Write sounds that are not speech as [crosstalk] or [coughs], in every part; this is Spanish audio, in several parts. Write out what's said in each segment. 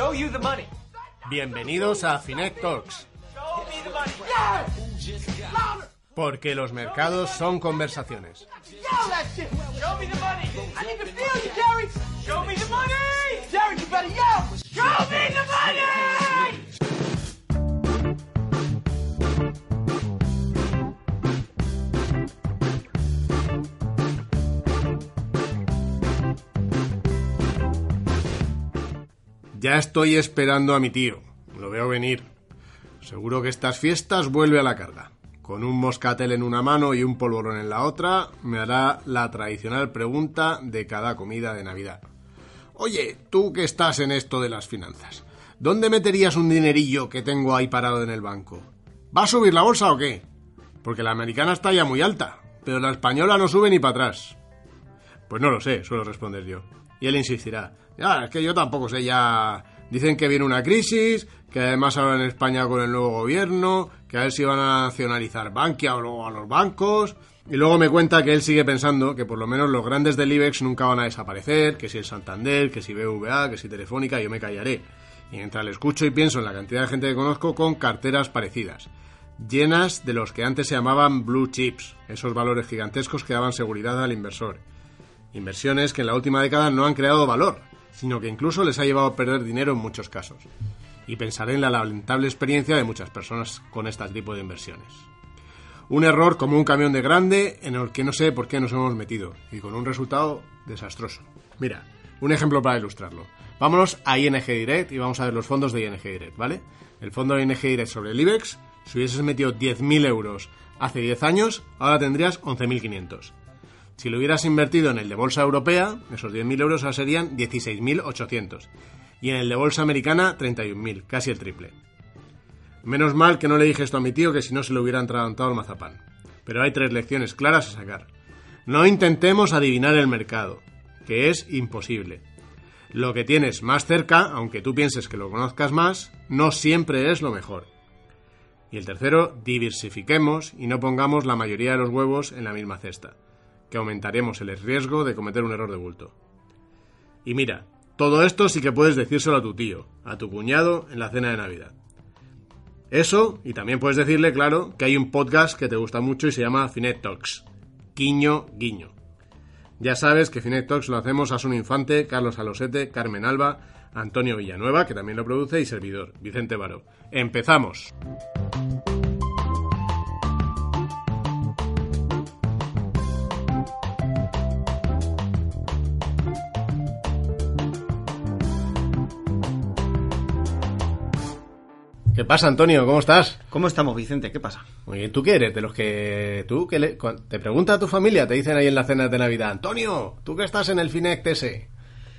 Show you the money. Bienvenidos a Finet Talks, me the money. porque los mercados son conversaciones. That shit. Show Ya estoy esperando a mi tío, lo veo venir. Seguro que estas fiestas vuelve a la carga. Con un moscatel en una mano y un polvorón en la otra, me hará la tradicional pregunta de cada comida de Navidad. Oye, tú que estás en esto de las finanzas, ¿dónde meterías un dinerillo que tengo ahí parado en el banco? ¿Va a subir la bolsa o qué? Porque la americana está ya muy alta, pero la española no sube ni para atrás. Pues no lo sé, suelo responder yo. Y él insistirá. Ya, es que yo tampoco sé ya. Dicen que viene una crisis, que además ahora en España con el nuevo gobierno, que a ver si van a nacionalizar Bankia o a los bancos. Y luego me cuenta que él sigue pensando que por lo menos los grandes del IBEX nunca van a desaparecer, que si el Santander, que si BVA, que si Telefónica, yo me callaré. Y mientras le escucho y pienso en la cantidad de gente que conozco con carteras parecidas, llenas de los que antes se llamaban blue chips, esos valores gigantescos que daban seguridad al inversor. Inversiones que en la última década no han creado valor, sino que incluso les ha llevado a perder dinero en muchos casos. Y pensaré en la lamentable experiencia de muchas personas con este tipo de inversiones. Un error como un camión de grande en el que no sé por qué nos hemos metido y con un resultado desastroso. Mira, un ejemplo para ilustrarlo. Vámonos a ING Direct y vamos a ver los fondos de ING Direct, ¿vale? El fondo de ING Direct sobre el IBEX, si hubieses metido 10.000 euros hace 10 años, ahora tendrías 11.500. Si lo hubieras invertido en el de bolsa europea, esos 10.000 euros ahora serían 16.800. Y en el de bolsa americana, 31.000, casi el triple. Menos mal que no le dije esto a mi tío, que si no se le hubiera entrado el mazapán. Pero hay tres lecciones claras a sacar. No intentemos adivinar el mercado, que es imposible. Lo que tienes más cerca, aunque tú pienses que lo conozcas más, no siempre es lo mejor. Y el tercero, diversifiquemos y no pongamos la mayoría de los huevos en la misma cesta que aumentaremos el riesgo de cometer un error de bulto. Y mira, todo esto sí que puedes decírselo a tu tío, a tu cuñado en la cena de Navidad. Eso, y también puedes decirle, claro, que hay un podcast que te gusta mucho y se llama Finet Talks. Guiño, guiño. Ya sabes que Finet Talks lo hacemos Asun Infante, Carlos Alosete, Carmen Alba, Antonio Villanueva, que también lo produce, y servidor, Vicente Baró. ¡Empezamos! ¿Qué pasa, Antonio? ¿Cómo estás? ¿Cómo estamos, Vicente? ¿Qué pasa? Muy bien, ¿tú qué eres? De los que tú que le- te pregunta a tu familia, te dicen ahí en la cena de Navidad, Antonio, tú que estás en el Finect ese,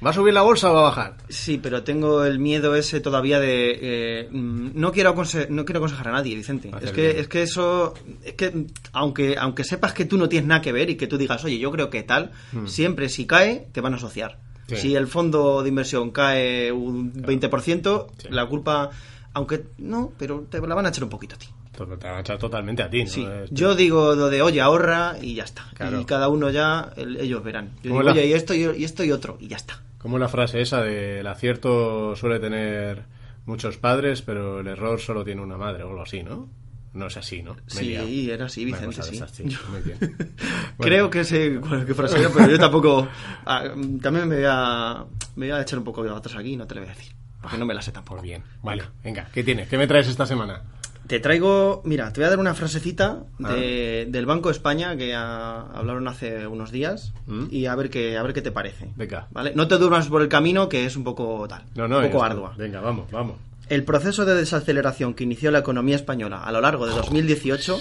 ¿va a subir la bolsa o va a bajar? Sí, pero tengo el miedo ese todavía de... eh, mm, no, quiero no quiero aconsejar a nadie, Vicente. Es que, bien. es que eso... Es que aunque, aunque sepas que tú no tienes nada que ver y que tú digas, oye, yo creo que tal, siempre si cae, te van a asociar. Hmm. Sí. Si el fondo de inversión cae un 20%, la culpa... Aunque no, pero te la van a echar un poquito a ti. Te van a echar totalmente a ti, ¿no? Sí, yo digo lo de, oye, ahorra y ya está. Claro. Y cada uno ya, el- ellos verán. Yo ¿Cómo digo, la- oye, y esto y, y esto y otro, y ya está. Como la frase esa de el acierto suele tener muchos padres, pero el error solo tiene una madre, o algo así, ¿no? No es así, ¿no? Me. Sí, era así, Vicente, sí. esas, sí. Yo- Muy bien. [laughs] Bueno, Creo que sé cuál- qué frase era, pero yo tampoco. ah, también me voy, a, me voy a echar un poco de atrás aquí no te lo voy a decir. Porque no me la sé tampoco. Bien. Vale, venga, ¿qué tienes? ¿Qué me traes esta semana? Te traigo. Mira, te voy a dar una frasecita Ah. de- del Banco de España que hablaron hace unos días ¿Mm? y a ver qué, a ver qué te parece. Venga. ¿Vale? No te duermas por el camino, que es un poco tal. No, no, un poco ardua. Venga, vamos, vamos. El proceso de desaceleración que inició la economía española a lo largo de 2018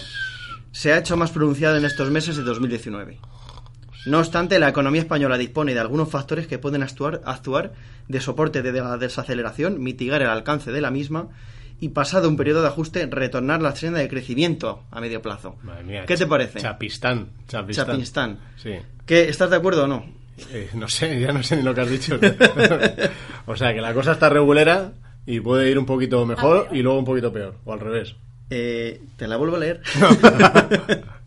se ha hecho más pronunciado en estos meses de 2019. No obstante, la economía española dispone de algunos factores que pueden actuar, actuar de soporte de la desaceleración, mitigar el alcance de la misma y, pasado un periodo de ajuste, retornar la senda de crecimiento a medio plazo. Madre mía, ¿Qué te parece? Chapistán, chapistán. Chapistán. Sí. ¿Qué, ¿Estás de acuerdo o no? Eh, no sé, ya no sé ni lo que has dicho. [laughs] o sea, que la cosa está regulera y puede ir un poquito mejor y luego un poquito peor, o al revés. Eh, te la vuelvo a leer. [laughs] [laughs]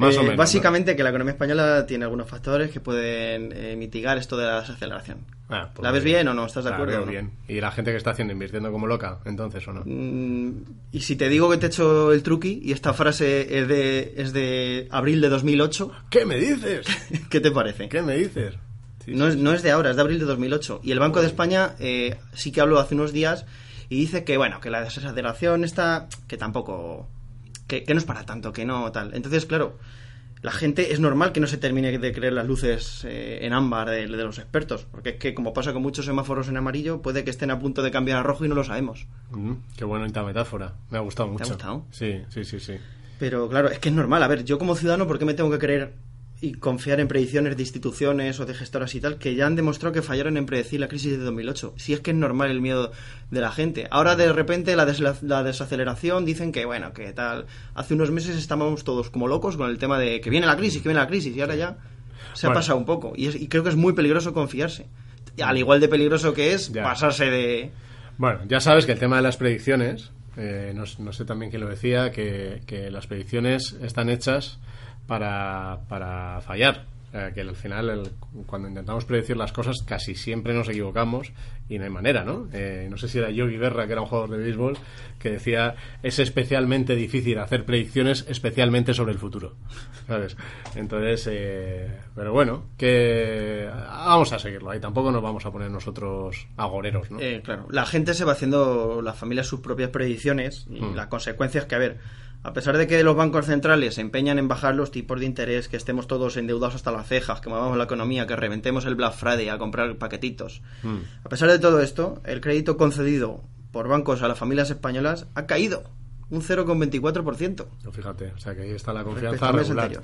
Más o Eh, menos. Básicamente que la economía española tiene algunos factores que pueden eh, mitigar esto de la desaceleración. Ah, pues ¿La ves bien o no? ¿Estás de acuerdo veo o no? bien. Y la gente que está haciendo, invirtiendo como loca, entonces, ¿o no? Mm, y si te digo que te echo el truqui y esta frase es de, es de abril de 2008, ¿Qué me dices? [laughs] ¿qué te parece? ¿Qué me dices? Sí, No es, no es de ahora, es de abril de 2008. Y el Banco de España eh, sí que habló hace unos días y dice que, bueno, que la desaceleración está... que tampoco... que, que no es para tanto, que no tal. Entonces, claro, la gente es normal que no se termine de creer las luces eh, en ámbar de, de los expertos. Porque es que, como pasa con muchos semáforos en amarillo, puede que estén a punto de cambiar a rojo y no lo sabemos. Mm, qué bonita metáfora. Me ha gustado mucho. gustado? Sí, sí, sí, sí. Pero claro, es que es normal. A ver, yo como ciudadano, ¿por qué me tengo que creer y confiar en predicciones de instituciones o de gestoras y tal que ya han demostrado que fallaron en predecir la crisis de 2008? Si es que es normal el miedo de la gente. Ahora de repente la, desaceleración dicen que, bueno, que tal. Hace unos meses estábamos todos como locos con el tema de que viene la crisis, que viene la crisis y ahora ya se ha pasado un poco. Y, es- y creo que es muy peligroso confiarse. Al igual de peligroso que es Ya. pasarse de... Bueno, ya sabes que el tema de las predicciones, eh, no, no sé también quién lo decía, que, que las predicciones están hechas para, para fallar. Que al final, el- cuando intentamos predecir las cosas, casi siempre nos equivocamos y no hay manera, ¿no? Eh, no sé si era Yogi Berra, que era un jugador de béisbol, que decía, es especialmente difícil hacer predicciones, especialmente sobre el futuro. ¿Sabes? Entonces, eh, pero bueno, que vamos a seguirlo ahí. Tampoco nos vamos a poner nosotros agoreros, ¿no? Eh, claro, la gente se va haciendo, las familias, sus propias predicciones y Mm. las consecuencias que, a ver, a pesar de que los bancos centrales se empeñan en bajar los tipos de interés, que estemos todos endeudados hasta las cejas, que movamos la economía, que reventemos el Black Friday a comprar paquetitos, Mm. a pesar de todo esto, el crédito concedido por bancos a las familias españolas ha caído un 0,24%. No, Fíjate, o sea que ahí está la confianza regular. anterior.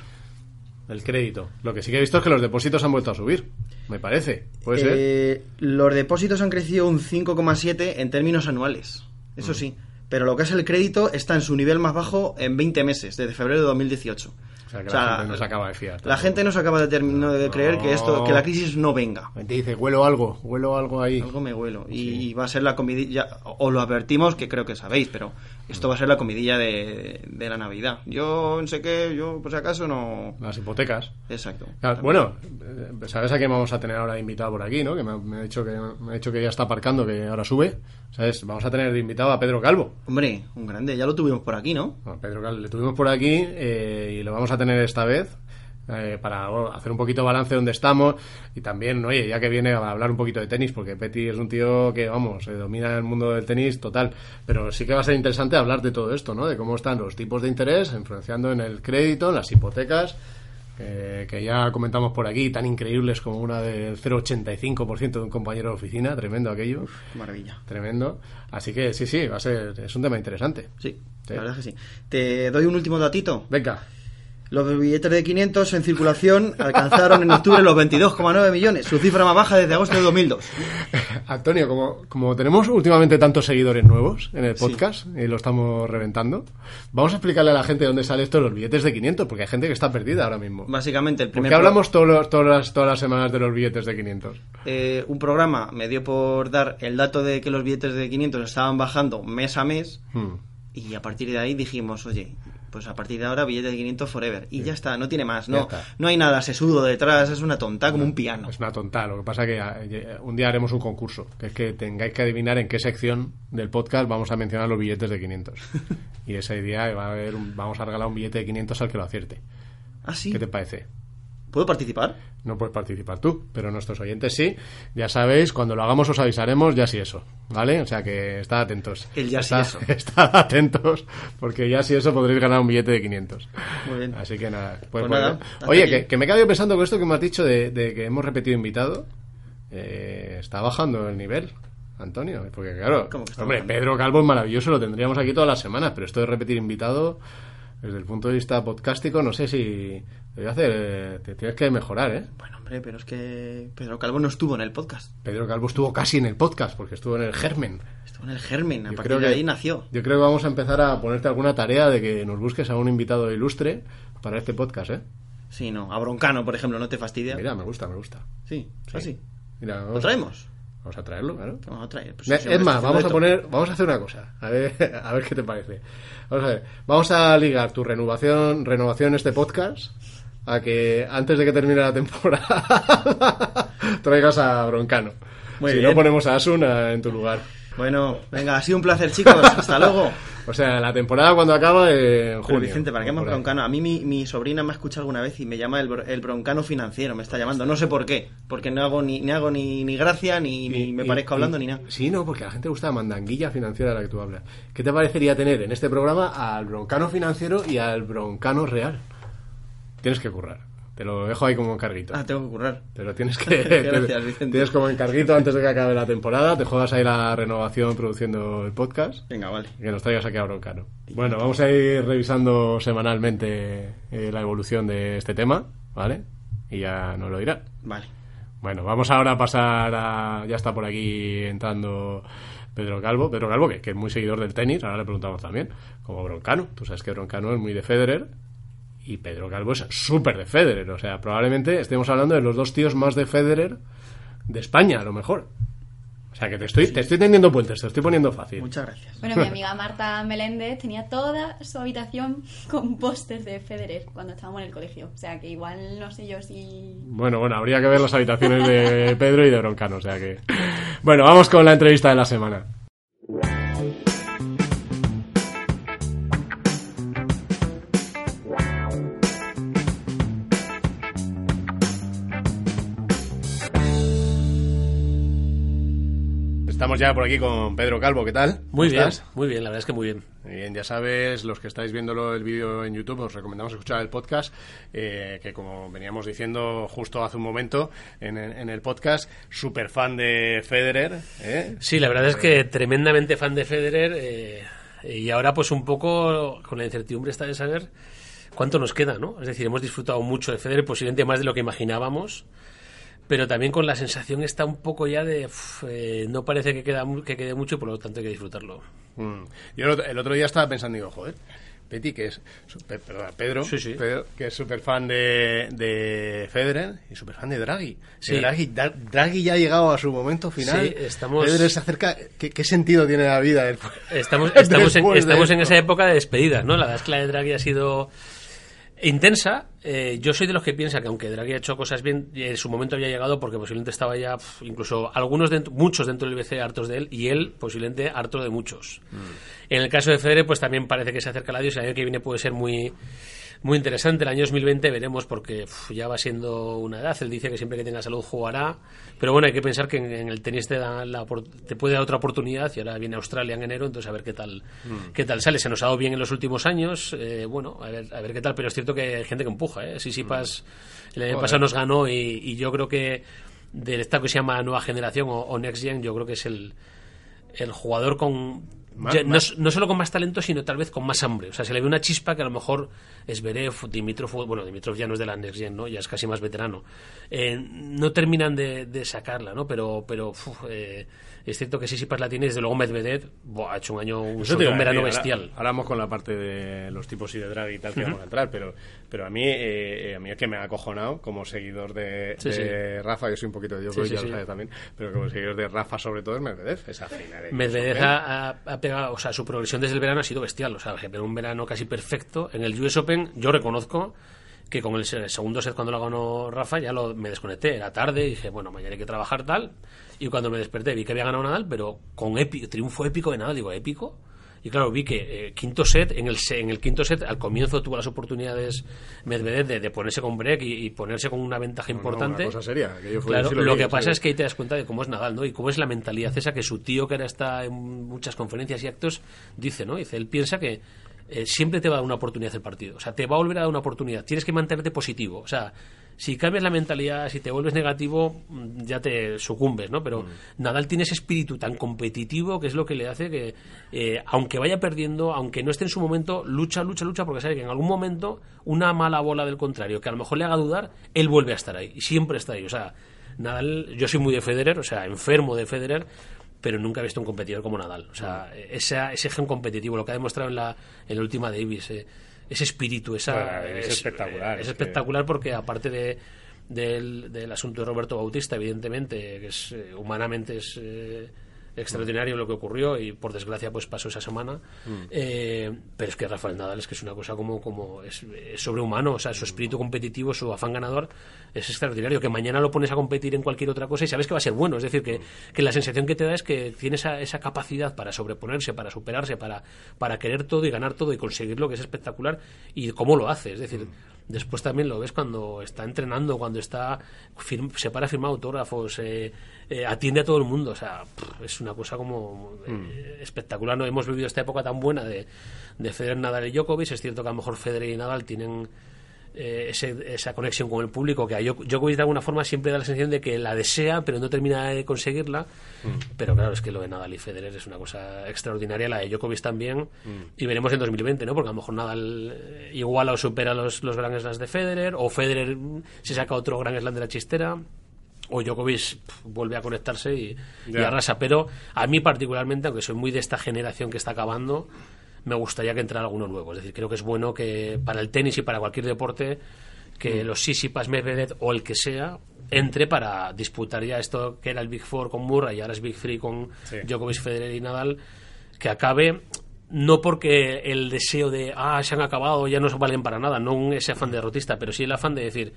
El crédito. Lo que sí que he visto es que los depósitos han vuelto a subir. Me parece. Puede ser. Eh, los depósitos han crecido un 5,7 en términos anuales, eso Mm. sí. Pero lo que es el crédito está en su nivel más bajo en 20 meses, desde febrero de 2018. O sea que o sea, la gente no se acaba de fiar. La gente no se acaba de, terminar de creer que esto, que la crisis no venga. Te dice, huelo algo, huelo algo ahí. Algo me huelo. Y va a ser la comidilla, o lo advertimos, que creo que sabéis, pero esto va a ser la comidilla de, de la Navidad. Yo no sé qué, yo por si acaso no... Las hipotecas. Exacto. Claro, bueno, eh, sabes a quién vamos a tener ahora invitado por aquí, ¿no? Que me ha, me ha dicho que me ha dicho que ya está aparcando, que ahora sube. ¿Sabes? Vamos a tener de invitado a Pedro Calvo. Hombre, un grande, ya lo tuvimos por aquí, ¿no? Bueno, Pedro Calvo le tuvimos por aquí eh, y lo vamos a tener esta vez eh, para bueno, hacer un poquito balance de donde estamos y también, oye, ya que viene a hablar un poquito de tenis, porque Petty es un tío que, vamos, eh, domina el mundo del tenis total, pero sí que va a ser interesante hablar de todo esto, ¿no? De cómo están los tipos de interés influenciando en el crédito, en las hipotecas, eh, que ya comentamos por aquí, tan increíbles como una del 0,85% de un compañero de oficina, tremendo aquello. Maravilla. Tremendo. Así que sí, sí, va a ser, es un tema interesante. Sí, Sí. la verdad es que sí. Te doy un último datito. Venga. Los billetes de 500 en circulación [laughs] alcanzaron en octubre los 22,9 millones, su cifra más baja desde agosto de 2002. [laughs] Antonio, como, como tenemos últimamente tantos seguidores nuevos en el podcast y lo estamos reventando, vamos a explicarle a la gente dónde sale esto de los billetes de 500, porque hay gente que está perdida ahora mismo. Básicamente, el ¿Por primer qué pro- hablamos todos los- todas, las, todas las semanas de los billetes de 500? eh, un programa me dio por dar el dato de que los billetes de 500 estaban bajando mes a mes Hmm. y a partir de ahí dijimos, oye, pues a partir de ahora billetes de 500 forever. Y ya está, no tiene más, no, no hay nada sesudo detrás, es una tonta como un piano. Es una tonta. Lo que pasa que eh, un día haremos un concurso, que es que tengáis que adivinar en qué sección del podcast vamos a mencionar los billetes de 500. [laughs] y ese día va a haber un- vamos a regalar un billete de 500 al que lo acierte. ¿Ah, sí? ¿Qué te parece? ¿Puedo participar? No puedes participar tú, pero nuestros oyentes sí. Ya sabéis, cuando lo hagamos os avisaremos, ya sí eso, ¿vale? O sea que estad atentos. El ya sí Estad- eso. [laughs] Estad atentos, porque ya sí eso podréis ganar un billete de 500. Muy bien. Así que nada. Pues, Pues bueno. nada, Oye, que, que me he quedado pensando con esto que me has dicho de, de que hemos repetido invitado. Eh, está bajando el nivel. Antonio, porque claro, ¿Cómo que está hombre, bajando? Pedro Calvo es maravilloso, lo tendríamos aquí todas las semanas, pero esto de repetir invitado, desde el punto de vista podcástico, no sé si te hacer, eh, te tienes que mejorar, ¿eh? Bueno, hombre, pero es que Pedro Calvo no estuvo en el podcast. Pedro Calvo estuvo casi en el podcast, porque estuvo en el germen. Estuvo en el germen, a Yo partir creo de que- ahí nació. Yo creo que vamos a empezar a ponerte alguna tarea de que nos busques a un invitado ilustre para este podcast, ¿eh? Sí, no, a Broncano, por ejemplo, ¿no te fastidia? Mira, me gusta, me gusta. Sí, Sí. así. Mira, ¿Lo traemos? Vamos a traerlo, claro. ¿Qué vamos a traer? Pues es más, vamos a poner, vamos a hacer una cosa, a ver, [laughs] a ver qué te parece. Vamos a ver, vamos a ligar tu renovación, renovación en este podcast a que antes de que termine la temporada [laughs] traigas a Broncano. Muy si bien. no ponemos a Asun eh, en tu lugar. Bueno, venga, ha sido un placer, chicos. [laughs] Hasta luego. O sea, la temporada cuando acaba en Pero junio. Vicente, ¿para qué más broncano? A mí mi, mi sobrina me ha escuchado alguna vez y me llama el, el broncano financiero, me está llamando. No sé por qué, porque no hago ni, ni hago ni, ni gracia, ni, ni me Y- parezco y- hablando, ni nada. Sí, no, porque a la gente le gusta la mandanguilla financiera de la que tú hablas. ¿Qué te parecería tener en este programa al broncano financiero y al broncano real? Tienes que currar. Te lo dejo ahí como encarguito. Ah, tengo que currar. Te lo tienes [laughs] que. Gracias, te- Vicente. Tienes como encarguito antes de que acabe la temporada. Te juegas ahí la renovación produciendo el podcast. Venga, vale. Que nos traigas aquí a Broncano. Bueno, vamos a ir revisando semanalmente eh, la evolución de este tema, ¿vale? Y ya nos lo dirá. Vale. Bueno, vamos ahora a pasar a. Ya está por aquí entrando Pedro Calvo. Pedro Calvo, que, que es muy seguidor del tenis, ahora le preguntamos también. Como Broncano. Tú sabes que Broncano es muy de Federer. Y Pedro Calvo es súper de Federer. O sea, probablemente estemos hablando de los dos tíos más de Federer de España, a lo mejor. O sea, que te estoy, te estoy tendiendo puentes, te estoy poniendo fácil. Muchas gracias. Bueno, mi amiga Marta Meléndez tenía toda su habitación [laughs] con pósters de Federer cuando estábamos en el colegio. O sea que igual no sé yo si... Bueno, bueno, habría que ver las habitaciones de Pedro y de Broncano, o sea que... Bueno, vamos con la entrevista de la semana. Estamos ya por aquí con Pedro Calvo, ¿qué tal? Muy ¿Cómo bien, estás? muy bien, la verdad es que muy bien. Bien, ya sabes, los que estáis viéndolo el vídeo en YouTube, os recomendamos escuchar el podcast, eh, que como veníamos diciendo justo hace un momento en, el- en el podcast, súper fan de Federer. ¿eh? Sí, la verdad es que tremendamente fan de Federer eh, y ahora pues un poco con la incertidumbre está de saber cuánto nos queda, ¿no? Es decir, hemos disfrutado mucho de Federer, posiblemente más de lo que imaginábamos, pero también con la sensación está un poco ya de uf, eh, no parece que, queda, que quede mucho por lo tanto hay que disfrutarlo. Mm. Yo el otro, el otro día estaba pensando, digo, joder, Peti, que es, su- pe- perdona, Pedro, Sí, sí. Pedro, que es súper fan de, de Federer y súper fan de Draghi. Sí. Draghi, Dra- Draghi ya ha llegado a su momento final. Sí, estamos- Federer se acerca. ¿Qué, qué sentido tiene la vida después? Estamos, [laughs] estamos, en, de estamos en esa época de despedidas, ¿no? La verdad es que la de Draghi ha sido intensa. Eh, yo soy de los que piensa que aunque Draghi ha hecho cosas bien, en su momento había llegado porque posiblemente estaba ya, pf, incluso algunos, dentro, muchos dentro del BC hartos de él y él posiblemente harto de muchos. En el caso de Federer, pues también parece que se acerca el adiós y el año que viene puede ser muy muy interesante. El año 2020 veremos porque uf, ya va siendo una edad. Él dice que siempre que tenga salud jugará. Pero bueno, hay que pensar que en, en el tenis te, da la, te puede dar otra oportunidad y ahora viene Australia en enero, entonces a ver qué tal, qué tal sale. Se nos ha dado bien en los últimos años. eh, bueno, a ver, a ver qué tal. Pero es cierto que hay gente que empuja. ¿eh? Sisipas el año Joder. pasado nos ganó y, y yo creo que de esta que se llama Nueva Generación o, o Next Gen, yo creo que es el, el jugador con Más- ya, no, solo con más talento, sino tal vez con más hambre. O sea, se le ve una chispa que a lo mejor es Berev, Dimitrov, bueno, Dimitrov ya no es de la Next Gen, ¿no? Ya es casi más veterano. Eh, no terminan de, de sacarla, ¿no? Pero, pero uf, eh, es cierto que Sisipas la tiene, desde luego Medvedev buah, ha hecho un año, un, un verano ahora- bestial. Ahora vamos con la parte de los tipos y de drag y tal que vamos a entrar, pero, pero a mí eh, eh, a mí es que me ha acojonado como seguidor de, Sí, de Rafa, yo soy un poquito de yo, Sí, ya también, pero como seguidor de Rafa sobre todo es Medvedev, esa final. de Medvedev ha, ha- pegado, o sea, su progresión desde el verano ha sido bestial. O sea, pegó un verano casi perfecto. En el US Open, yo reconozco que con el se- segundo set cuando lo ganó Rafa ya lo, me desconecté. Era tarde y dije, bueno, mañana hay que trabajar tal. Y cuando me desperté vi que había ganado Nadal, pero con triunfo épico de Nadal. Digo, épico. Y claro, vi que eh, quinto set, en el, en el quinto set, al comienzo tuvo las oportunidades Medvedev de, de ponerse con break y, y ponerse con una ventaja No, no, importante. una cosa seria, que yo fui- Claro, lo, que pasa es que ahí te das cuenta de cómo es Nadal, ¿no? Y cómo es la mentalidad esa que su tío, que ahora está en muchas conferencias y actos, dice, ¿no? Dice, él piensa que eh, siempre te va a dar una oportunidad el partido. O sea, te va a volver a dar una oportunidad. Tienes que mantenerte positivo. O sea, si cambias la mentalidad, si te vuelves negativo, mm, ya te sucumbes, ¿no? Pero Nadal tiene ese espíritu tan competitivo que es lo que le hace que, eh, aunque vaya perdiendo, aunque no esté en su momento, lucha, lucha, lucha, porque sabe que en algún momento una mala bola del contrario, que a lo mejor le haga dudar, él vuelve a estar ahí. Y siempre está ahí. O sea, Nadal, yo soy muy de Federer, o sea, enfermo de Federer, pero nunca he visto un competidor como Nadal. O sea, esa- ese gen competitivo, lo que ha demostrado en la, en la última Davis, eh, ese espíritu, esa, Bueno, es espectacular, Es que- espectacular porque aparte de, del, del asunto de Roberto Bautista, evidentemente, que es eh, humanamente es eh, extraordinario lo que ocurrió y por desgracia pues pasó esa semana. Eh, pero es que Rafael Nadal es que es una cosa como, como es, es sobrehumano, o sea, su espíritu competitivo, su afán ganador es extraordinario. Que mañana lo pones a competir en cualquier otra cosa y sabes que va a ser bueno. Es decir, que, que la sensación que te da es que tiene esa, esa capacidad para sobreponerse, para superarse, para, para querer todo y ganar todo y conseguirlo, que es espectacular. Y cómo lo hace, es decir. Después también lo ves cuando está entrenando, cuando está se para a firmar autógrafos, eh, eh, atiende a todo el mundo. O sea, es una cosa como eh, espectacular. No hemos vivido esta época tan buena de, de Federer, Nadal y Djokovic. Es cierto que a lo mejor Federer y Nadal tienen eh, ese- esa conexión con el público que a Djok- Djokovic de alguna forma siempre da la sensación de que la desea pero no termina de conseguirla. Pero claro es que lo de Nadal y Federer es una cosa extraordinaria la de Djokovic también y veremos en 2020 ¿no? porque a lo mejor Nadal eh, iguala o supera los, los Grand Slams de Federer o Federer mm, se saca otro Grand Slam de la chistera o Djokovic vuelve a conectarse y, y Ya. arrasa. Pero a mí particularmente aunque soy muy de esta generación que está acabando me gustaría que entrara alguno nuevo. Es decir, creo que es bueno que para el tenis y para cualquier deporte que Mm. los Sisipas, Medvedev o el que sea entre para disputar ya esto que era el Big Four con Murray y ahora es Big Three con Sí. Djokovic, Federer y Nadal, que acabe no porque el deseo de ah, se han acabado, ya no valen para nada, no ese afán derrotista, pero sí el afán de decir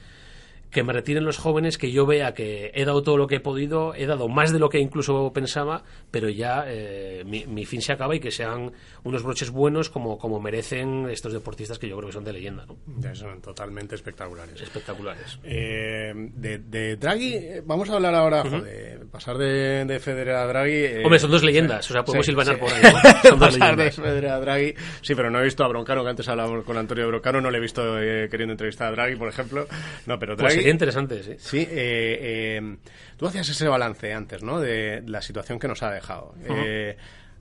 que me retiren los jóvenes, que yo vea que he dado todo lo que he podido, he dado más de lo que incluso pensaba, pero ya eh, mi, mi fin se acaba y que sean unos broches buenos como, como merecen estos deportistas que yo creo que son de leyenda, ¿no? Ya son totalmente espectaculares. espectaculares. Eh, de, de Draghi, eh, vamos a hablar ahora, joder, pasar de, de Federer a Draghi. eh, Hombre, son dos leyendas, o sea, podemos sí, hilvanar sí. por ahí, ¿no? Son [laughs] dos pasar de leyendas. Federer a Draghi. Sí, pero no he visto a Broncano, que antes hablábamos con Antonio Broncano, no le he visto eh, queriendo entrevistar a Draghi, por ejemplo. No, pero Pues Draghi. Sería interesante, sí. Sí, eh, eh, tú hacías ese balance antes, ¿no? De la situación que nos ha dejado. Eh,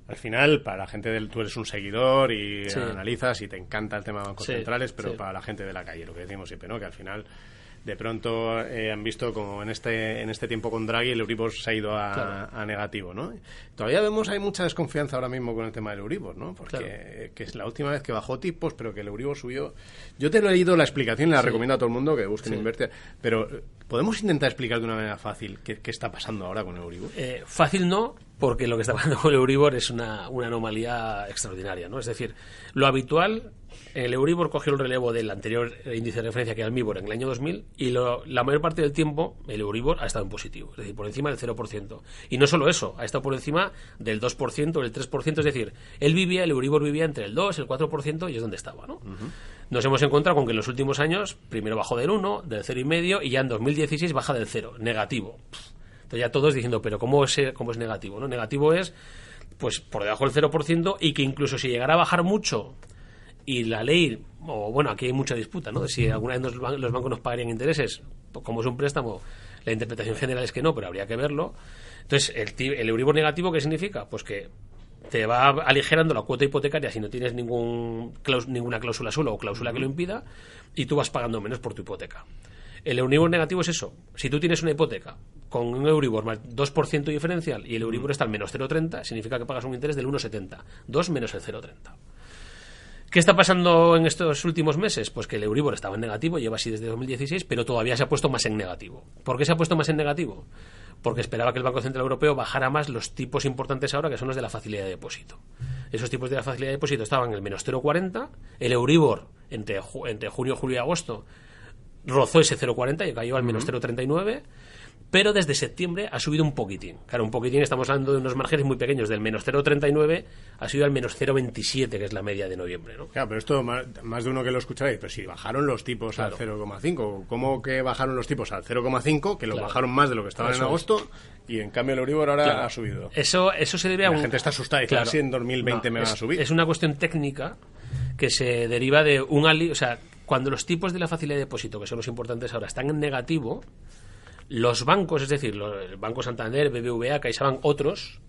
al final, para la gente del. Tú eres un seguidor y Sí. analizas y te encanta el tema de bancos Sí, centrales, pero sí. para la gente de la calle, lo que decimos siempre, ¿no? Que al final. De pronto eh, han visto como en este en este tiempo con Draghi el Euribor se ha ido a, Claro. a negativo, ¿no? Todavía vemos hay mucha desconfianza ahora mismo con el tema del Euribor, ¿no? Porque Claro. que es la última vez que bajó tipos, pero que el Euribor subió. Yo te lo he leído la explicación y la recomiendo a todo el mundo que busquen Sí. invertir, pero eh, podemos intentar explicar de una manera fácil qué, qué está pasando ahora con el Euribor. Eh, fácil no, porque lo que está pasando con el Euribor es una, una anomalía extraordinaria, ¿no? Es decir, lo habitual, el Euribor cogió el relevo del anterior índice de referencia que era el MIBOR en el año 2000 y lo- la mayor parte del tiempo el Euribor ha estado en positivo, es decir, por encima del 0%. Y no solo eso, ha estado por encima del 2%, del 3%, es decir, él vivía, el Euribor vivía entre el 2 y el 4% y es donde estaba, ¿no? Nos hemos encontrado con que en los últimos años primero bajó del 1, del 0,5 y ya en 2016 baja del 0, negativo. Entonces ya todos diciendo, pero ¿cómo es, cómo es negativo? ¿no? Negativo es pues por debajo del 0% y que incluso si llegara a bajar mucho y la ley, o bueno, aquí hay mucha disputa, ¿no? De si alguna vez nos los bancos nos pagarían intereses, pues como es un préstamo, la interpretación general es que no, pero habría que verlo. Entonces, el, el Euribor negativo, ¿qué significa? Pues que te va aligerando la cuota hipotecaria si no tienes ningún claus- ninguna cláusula sola o cláusula que lo impida y tú vas pagando menos por tu hipoteca. El Euribor negativo es eso. Si tú tienes una hipoteca con un Euribor más 2% diferencial y el Euribor está al menos 0,30, significa que pagas un interés del 1,70. 2 menos el 0,30. ¿Qué está pasando en estos últimos meses? Pues que el Euribor estaba en negativo, lleva así desde 2016, pero todavía se ha puesto más en negativo. ¿Por qué se ha puesto más en negativo? Porque esperaba que el Banco Central Europeo bajara más los tipos importantes ahora, que son los de la facilidad de depósito. Esos tipos de la facilidad de depósito estaban en el menos 0,40, el Euribor entre, entre junio, julio y agosto rozó ese 0,40 y cayó al menos 0,39, pero desde septiembre ha subido un poquitín. Claro, un poquitín, estamos hablando de unos márgenes muy pequeños, del menos 0,39 ha subido al menos 0,27, que es la media de noviembre, ¿no? Claro, pero esto más, de uno que lo escucharéis, pero si bajaron los tipos al 0,5, ¿cómo que bajaron los tipos al 0,5? Que lo Claro. bajaron más de lo que estaban en agosto y en cambio el Euribor ahora Claro. ha subido. Eso, eso se debe a La un... gente está asustada y dice, Claro. "Ah, sí, en 2020 me van es, a subir". Es una cuestión técnica que se deriva de un ali... O sea, cuando los tipos de la facilidad de depósito, que son los importantes ahora, están en negativo, los bancos, es decir, los, el Banco Santander, BBVA, CaixaBank, otros,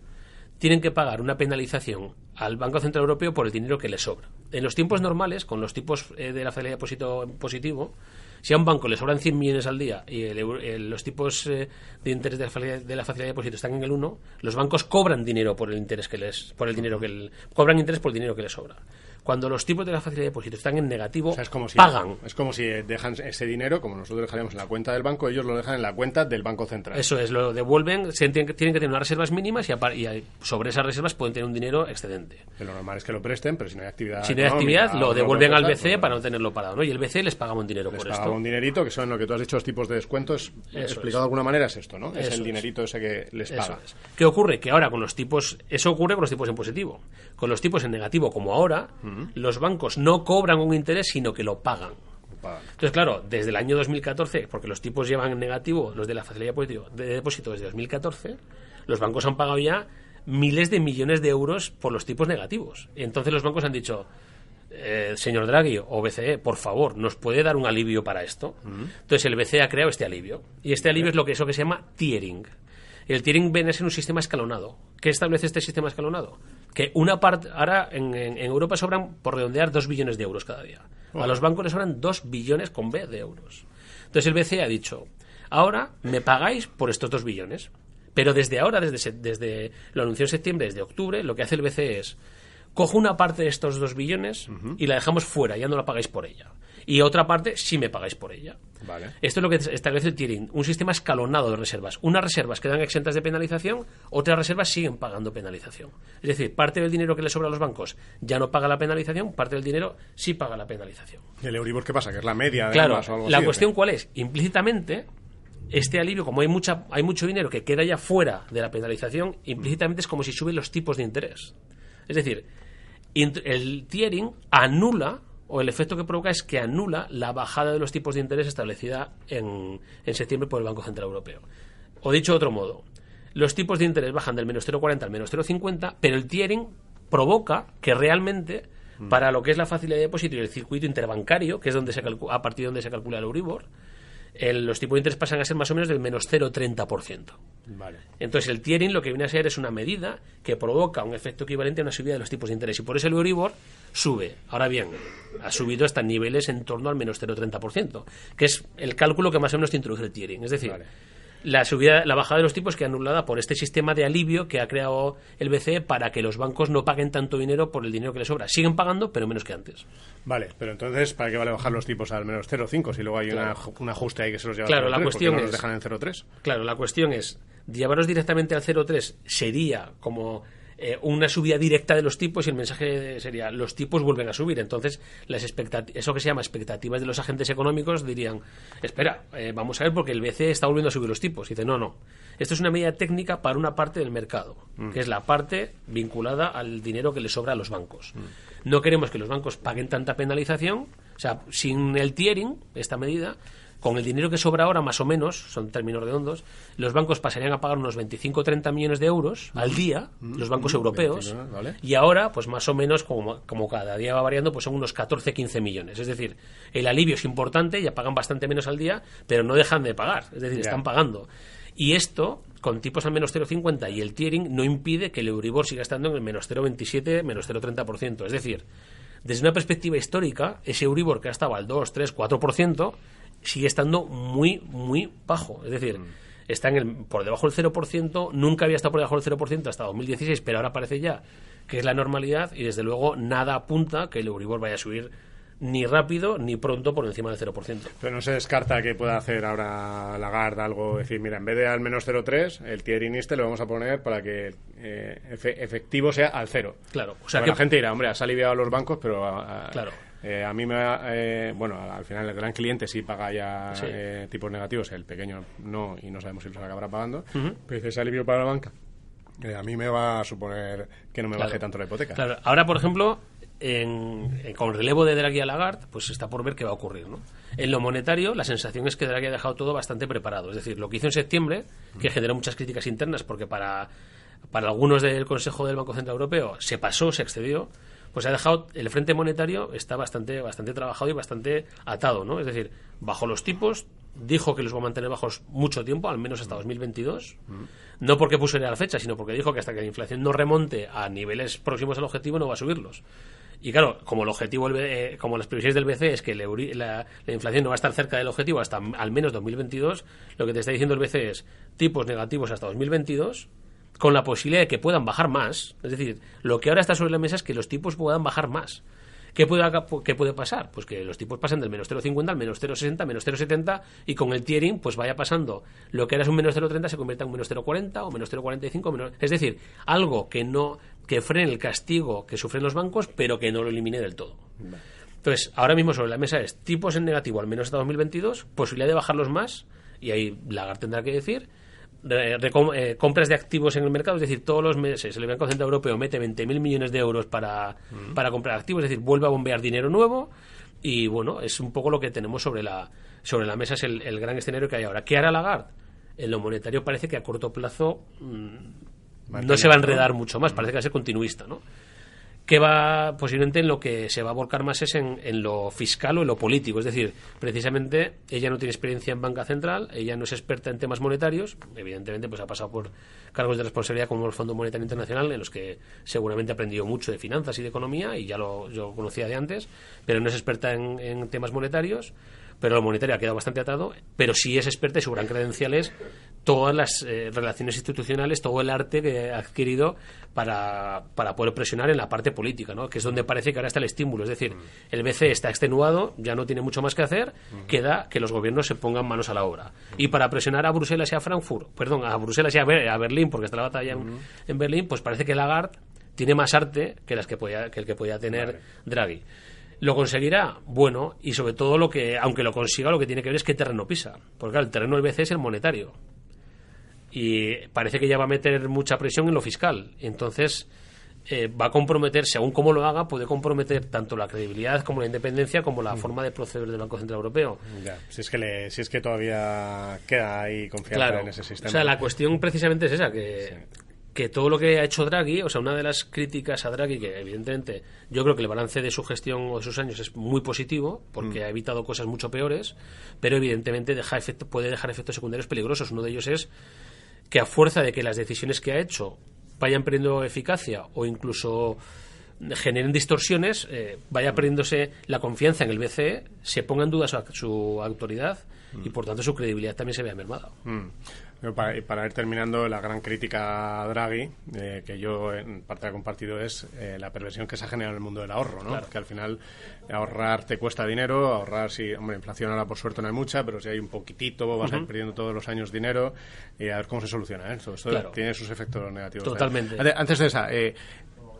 tienen que pagar una penalización al Banco Central Europeo por el dinero que les sobra. En los tiempos normales, con los tipos eh, de la facilidad de depósito positivo, si a un banco le sobran 100 millones al día y el los tipos eh, de interés de la, facilidad, de la depósito están en el 1, los bancos cobran dinero por el interés que les por el dinero que cobran interés por el dinero que les sobra. Cuando los tipos de la facilidad de depósito están en negativo, O sea, es como si, pagan. Es como si dejan ese dinero, como nosotros dejaríamos en la cuenta del banco, ellos lo dejan en la cuenta del Banco Central. Eso es, lo devuelven, tienen, que- tener unas reservas mínimas y, y sobre esas reservas pueden tener un dinero excedente. Lo normal es que lo presten, pero si no hay actividad. Si no hay actividad, lo devuelven al BCE prestar, para no pues, tenerlo parado, ¿no? Y el BCE les paga un dinero Les por esto. un dinerito, que son lo que tú has dicho, los tipos de descuentos. Eso explicado es. de alguna manera es esto, ¿no? es el es. dinerito ese que les paga. es. ¿Qué ocurre? Que ahora con los tipos, eso ocurre con los tipos en positivo. Con los tipos en negativo, como ahora, los bancos no cobran un interés, sino que lo pagan. Entonces, claro, desde el año 2014, porque los tipos llevan en negativo, los de la facilidad de depósito, de depósito desde 2014, los bancos han pagado ya miles de millones de euros por los tipos negativos. Entonces los bancos han dicho, eh, señor Draghi o BCE, por favor, ¿nos puede dar un alivio para esto? Entonces el BCE ha creado este alivio. Y este alivio es lo que, eso que se llama tiering. El tiering viene a ser un sistema escalonado. ¿Qué establece este sistema escalonado? Que una parte, ahora en, Europa sobran, por redondear, 2 billones de euros cada día. A los bancos les sobran 2 billones con B de euros. Entonces el BCE ha dicho, ahora me pagáis por estos 2 billones. Pero desde ahora, desde, lo anunció en septiembre, desde octubre, lo que hace el BCE es, cojo una parte de estos 2 billones y la dejamos fuera, ya no la pagáis por ella. Y otra parte sí me pagáis por ella. Vale. Esto es lo que establece el tiering, un sistema escalonado de reservas. Unas reservas quedan exentas de penalización, otras reservas siguen pagando penalización. Es decir, parte del dinero que le sobra a los bancos ya no paga la penalización, parte del dinero sí paga la penalización. ¿Y el Euribor qué pasa? ¿Que es la media de Claro, o algo la así, cuestión cuál es, implícitamente este alivio, como hay mucha hay mucho dinero que queda ya fuera de la penalización, implícitamente es como si suben los tipos de interés. Es decir, el tiering anula o el efecto que provoca es que anula la bajada de los tipos de interés establecida en, en septiembre por el Banco Central Europeo. O dicho de otro modo, los tipos de interés bajan del menos 0,40 al menos 0,50, pero el tiering provoca que realmente, para lo que es la facilidad de depósito y el circuito interbancario, que es donde se a partir de donde se calcula el Euribor, el- los tipos de interés pasan a ser más o menos del menos 0,30%. Vale. Entonces el tiering lo que viene a ser es una medida que provoca un efecto equivalente a una subida de los tipos de interés y por eso el Euribor sube. Ahora bien, ha subido hasta niveles en torno al menos 0,30%, que es el cálculo que más o menos te introduce el tiering. Es decir, Vale. La subida, la bajada de los tipos que anulada por este sistema de alivio que ha creado el BCE para que los bancos no paguen tanto dinero por el dinero que les sobra. Siguen pagando, pero menos que antes. Vale, pero entonces, ¿para qué vale bajar los tipos al menos 0,5 si luego hay una, un ajuste ahí que se los lleva Claro, al la 0,3? ¿Por qué cuestión no los es- dejan en 0,3? Claro, la cuestión es, llevaros directamente al 0,3 sería como eh, una subida directa de los tipos y el mensaje sería, los tipos vuelven a subir. Entonces, las eso que se llama expectativas de los agentes económicos dirían, espera, eh, vamos a ver porque el BCE está volviendo a subir los tipos. Y dice, no, no. Esto es una medida técnica para una parte del mercado, que es la parte vinculada al dinero que le sobra a los bancos. No queremos que los bancos paguen tanta penalización, o sea, sin el tiering, esta medida, con el dinero que sobra ahora, más o menos, son términos redondos, los bancos pasarían a pagar unos 25 o 30 millones de euros al día, los bancos europeos, 29, vale. y ahora, pues más o menos, como, como cada día va variando, pues son unos 14, 15 millones. Es decir, el alivio es importante, ya pagan bastante menos al día, pero no dejan de pagar, es decir, están pagando. Y esto, con tipos al menos 0,50 y el tiering, no impide que el Euribor siga estando en el menos 0,27, menos 0,30%. Es decir, desde una perspectiva histórica, ese Euribor que ha estado al 2, 3, 4%, sigue estando muy, muy bajo. Es decir, está en el, por debajo del 0%, nunca había estado por debajo del 0% hasta 2016, pero ahora parece ya que es la normalidad y desde luego nada apunta que el Euribor vaya a subir ni rápido ni pronto por encima del 0%. Pero no se descarta que pueda hacer ahora Lagarde algo, decir, mira, en vez de al menos 0,3, el tiering este lo vamos a poner para que eh, efe- efectivo sea al cero. Claro, o sea que la gente dirá, hombre, has aliviado a los bancos, pero a, a- Claro. Eh, a mí me va, eh, bueno, al final el gran cliente sí paga ya Sí. eh, tipos negativos, el pequeño no, y no sabemos si los acabará pagando, pero ese alivio para la banca. eh, a mí me va a suponer que no me Claro. baje tanto la hipoteca. Claro, ahora, por ejemplo, en- en- con relevo de Draghi a Lagarde, pues está por ver qué va a ocurrir. ¿no? En lo monetario, la sensación es que Draghi ha dejado todo bastante preparado. Es decir, lo que hizo en septiembre, que generó muchas críticas internas, porque para, para algunos del Consejo del Banco Central Europeo se pasó, se excedió, pues ha dejado el frente monetario está bastante bastante trabajado y bastante atado, ¿no? Es decir, bajó los tipos, dijo que los va a mantener bajos mucho tiempo, al menos hasta 2022. No porque pusiera la fecha, sino porque dijo que hasta que la inflación no remonte a niveles próximos al objetivo no va a subirlos. Y claro, como el objetivo, eh, como las previsiones del BCE es que el euri- la, la inflación no va a estar cerca del objetivo hasta al menos 2022, lo que te está diciendo el BCE es tipos negativos hasta 2022, con la posibilidad de que puedan bajar más. Es decir, lo que ahora está sobre la mesa es que los tipos puedan bajar más. ¿Qué puede, qué puede pasar? Pues que los tipos pasen del menos 0,50 al menos 0,60, menos 0,70 y con el tiering pues vaya pasando. Lo que era un menos 0,30 se convierta en un menos 0,40 o menos 0,45. menos- Es decir, algo que no que frene el castigo que sufren los bancos, pero que no lo elimine del todo. Entonces, ahora mismo sobre la mesa es tipos en negativo al menos hasta 2022, posibilidad de bajarlos más, y ahí Lagarde tendrá que decir, eh, compras de activos en el mercado, es decir, todos los meses el Banco Central Europeo mete 20.000 millones de euros para, para comprar activos, es decir, vuelve a bombear dinero nuevo, y bueno, es un poco lo que tenemos sobre la, sobre la mesa, es el, el gran escenario que hay ahora. ¿Qué hará Lagarde? En lo monetario parece que a corto plazo mm, no se va a enredar mucho más, parece que va a ser continuista, ¿no? Que va posiblemente en lo que se va a volcar más es en, en lo fiscal o en lo político. Es decir, precisamente ella no tiene experiencia en banca central, ella no es experta en temas monetarios, evidentemente pues ha pasado por cargos de responsabilidad como el Fondo Monetario Internacional, en los que seguramente ha aprendido mucho de finanzas y de economía, y ya lo yo conocía de antes, pero no es experta en, en temas monetarios pero lo monetario ha quedado bastante atado, pero sí es experta y su gran credencial es todas las eh, relaciones institucionales, todo el arte que ha adquirido para, para poder presionar en la parte política, ¿no? que es donde parece que ahora está el estímulo. Es decir, el BCE está extenuado, ya no tiene mucho más que hacer, queda que los gobiernos se pongan manos a la obra. Y para presionar a Bruselas y a Frankfurt, perdón, a Bruselas y a, Ber- a Berlín, porque está la batalla en, en Berlín, pues parece que Lagarde tiene más arte que, las que, podía, que el que podía tener Draghi. ¿Lo conseguirá? Bueno, y sobre todo lo que, aunque lo consiga, lo que tiene que ver es qué terreno pisa. Porque claro, el terreno del BCE es el monetario. Y parece que ya va a meter mucha presión en lo fiscal. Entonces, eh, va a comprometer, según cómo lo haga, puede comprometer tanto la credibilidad como la independencia, como la forma de proceder del Banco Central Europeo. Ya, si es que le- si es que todavía queda ahí confianza Claro. en ese sistema. O sea, la cuestión precisamente es esa, que, que todo lo que ha hecho Draghi, o sea, una de las críticas a Draghi, que evidentemente yo creo que el balance de su gestión o de sus años es muy positivo, porque ha evitado cosas mucho peores, pero evidentemente deja efecto, puede dejar efectos secundarios peligrosos. Uno de ellos es que a fuerza de que las decisiones que ha hecho vayan perdiendo eficacia o incluso generen distorsiones, eh, vaya perdiéndose la confianza en el BCE, se ponga en duda su, su autoridad y por tanto su credibilidad también se vea mermada. Mm. Para, y para ir terminando, la gran crítica a Draghi, eh, que yo en parte he compartido, es eh, la perversión que se ha generado en el mundo del ahorro, ¿no? Claro. Que al final ahorrar te cuesta dinero, ahorrar si, hombre, inflación ahora por suerte no hay mucha, pero si hay un poquitito vas a ir perdiendo todos los años dinero y a ver cómo se soluciona, ¿eh? Esto, esto Claro. tiene sus efectos negativos. Totalmente. Ante- Antes de esa, eh,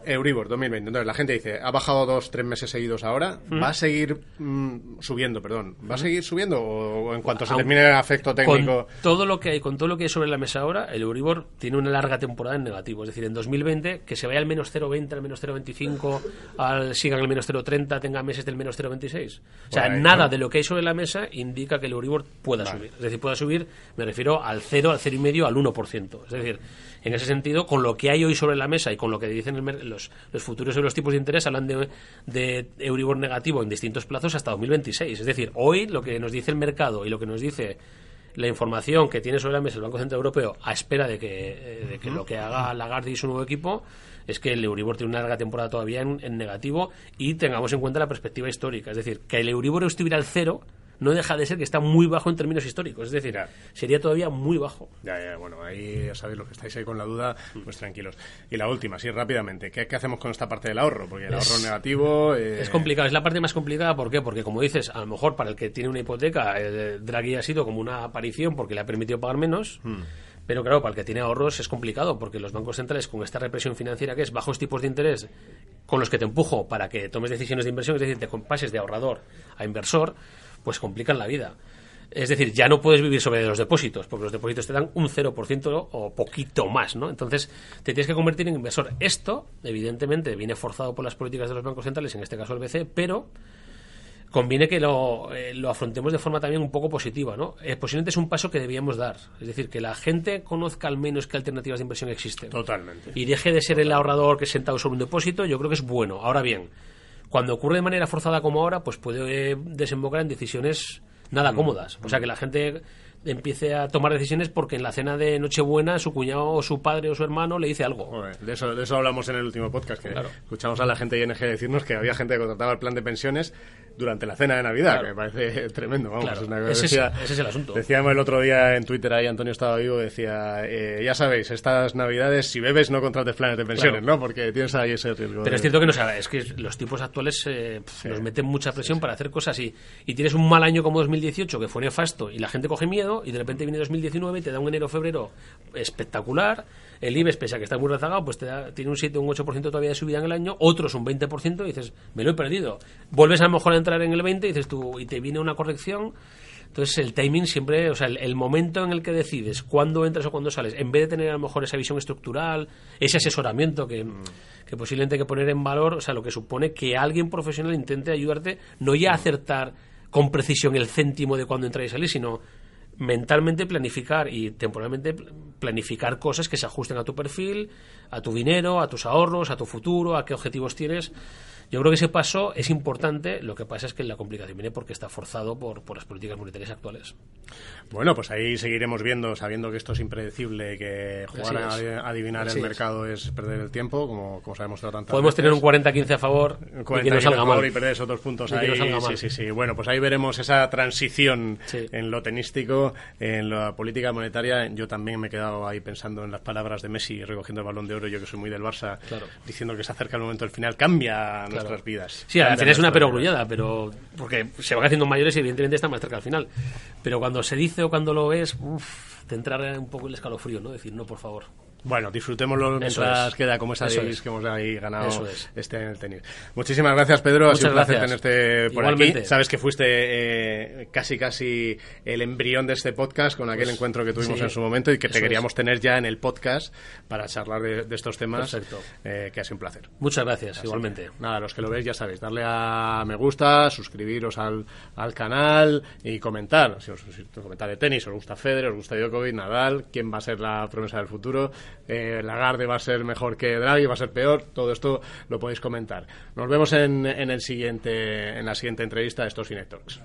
Euribor 2020. Entonces la gente dice, ha bajado dos, tres meses seguidos ahora, ¿va a seguir mm, subiendo, perdón? ¿Va a seguir subiendo o, o en cuanto se termine el efecto técnico? Con todo lo que hay, con todo lo que hay sobre la mesa ahora, el Euribor tiene una larga temporada en negativo. Es decir, en 2020, que se vaya al menos 0,20, al menos 0,25, [laughs] al siga el menos 0,30, tenga meses del menos 0,26. O sea, ahí, nada ¿no? de lo que hay sobre la mesa indica que el Euribor pueda Vale. subir. Es decir, pueda subir, me refiero al 0, al 0,5, al 1%. Es decir, en ese sentido, con lo que hay hoy sobre la mesa y con lo que dicen el mer- los, los futuros sobre los tipos de interés, hablan de, de Euribor negativo en distintos plazos hasta 2026. Es decir, hoy lo que nos dice el mercado y lo que nos dice la información que tiene sobre la mesa el Banco Central Europeo a espera de que, eh, de que lo que haga Lagarde y su nuevo equipo es que el Euribor tiene una larga temporada todavía en, en negativo y tengamos en cuenta la perspectiva histórica. Es decir, que el Euribor estuviera al cero no deja de ser que está muy bajo en términos históricos. Es decir, Ya. sería todavía muy bajo. Ya, ya, bueno, ahí ya sabéis lo que estáis ahí con la duda, pues tranquilos. Y la última, sí, rápidamente, ¿qué, qué hacemos con esta parte del ahorro? Porque el ahorro negativo... eh, Es complicado, es la parte más complicada. ¿Por qué? Porque, como dices, a lo mejor para el que tiene una hipoteca, eh, Draghi ha sido como una aparición porque le ha permitido pagar menos. Pero claro, para el que tiene ahorros es complicado porque los bancos centrales, con esta represión financiera que es bajos tipos de interés, con los que te empujo para que tomes decisiones de inversión, es decir, te pases de ahorrador a inversor, pues complican la vida. Es decir, ya no puedes vivir sobre los depósitos, porque los depósitos te dan un 0% o poquito más, ¿no? Entonces, te tienes que convertir en inversor. Esto, evidentemente, viene forzado por las políticas de los bancos centrales, en este caso el BCE, pero conviene que lo, eh, lo afrontemos de forma también un poco positiva, ¿no? Eh, posiblemente es un paso que debíamos dar. Es decir, que la gente conozca al menos qué alternativas de inversión existen. Totalmente. Y deje de ser el ahorrador que es sentado sobre un depósito, yo creo que es bueno. Ahora bien, cuando ocurre de manera forzada como ahora, pues puede eh, desembocar en decisiones nada cómodas. O sea, que la gente empiece a tomar decisiones porque en la cena de Nochebuena su cuñado o su padre o su hermano le dice algo. Joder, de, eso, de eso hablamos en el último podcast, que Claro. escuchamos a la gente de ING decirnos que había gente que contrataba el plan de pensiones durante la cena de Navidad, Claro. que me parece [laughs] tremendo. Vamos, Claro, es una ese es- ese es el asunto. Decíamos el otro día en Twitter, ahí Antonio estaba vivo, decía, eh, ya sabéis, estas Navidades, si bebes, no contrates planes de pensiones, Claro. ¿no? Porque tienes ahí ese riesgo. Pero de- es cierto que no sabe, es que los tipos actuales eh, nos meten mucha presión para hacer cosas y, y tienes un mal año como 2018 que fue nefasto y la gente coge miedo y de repente viene 2019 y te da un enero-febrero espectacular. El IBEX, pese a que está muy rezagado, pues te da- tiene un 7 o un 8% todavía de subida en el año, otros un 20% y dices, me lo he perdido. Vuelves a lo mejor a entrar en el 20 y dices tú, y te viene una corrección. Entonces el timing siempre, o sea, el, el momento en el que decides cuándo entras o cuándo sales, en vez de tener a lo mejor esa visión estructural, ese asesoramiento que, que posiblemente hay que poner en valor, o sea, lo que supone que alguien profesional intente ayudarte, no ya acertar con precisión el céntimo de cuándo entrar y salir, sino mentalmente planificar y temporalmente pl- planificar cosas que se ajusten a tu perfil, a tu dinero, a tus ahorros, a tu futuro, a qué objetivos tienes. Yo creo que ese paso es importante, lo que pasa es que la complicación viene porque está forzado por, por las políticas monetarias actuales. Bueno, pues ahí seguiremos viendo, sabiendo que esto es impredecible, que jugar a adivinar Así el es. mercado es perder el tiempo, como, como se ha demostrado tantas Podemos tener un veces. 40-15 a favor y que 40 no salga a favor mal. y perder esos dos puntos Y que ahí. no salga Sí, sí, sí. Bueno, pues ahí veremos esa transición Sí. en lo tenístico, en la política monetaria. Yo también me he quedado ahí pensando en las palabras de Messi recogiendo el balón de oro, yo que soy muy del Barça, Claro. diciendo que se acerca el momento del final. Cambia nuestras vidas. Sí, al final es una perogrullada, pero porque se van haciendo mayores y evidentemente están más cerca al final. Pero cuando se dice o cuando lo ves, uf, te entra un poco el escalofrío, ¿no? Decir, no, por favor. Bueno, disfrutémoslo mientras es. queda como esa Eso es. que hemos ahí ganado es. este en el tenis. Muchísimas gracias, Pedro. ha Muchas sido un placer gracias. tenerte por Igualmente. aquí. Sabes que fuiste eh, casi casi el embrión de este podcast con aquel Pues, encuentro que tuvimos sí. en su momento y que te queríamos tener ya en el podcast para charlar de, de estos temas, Perfecto. eh, que ha sido un placer. Muchas gracias, Así igualmente. que, nada, los que lo veis ya sabéis, darle a me gusta, suscribiros al, al canal y comentar. Si os si os comentar de tenis, os gusta Federer, os gusta Djokovic, Nadal, quién va a ser la promesa del futuro, eh, Lagarde va a ser mejor que Draghi, va a ser peor, todo esto lo podéis comentar. Nos vemos en, en el siguiente, en la siguiente entrevista de estos Finectalks.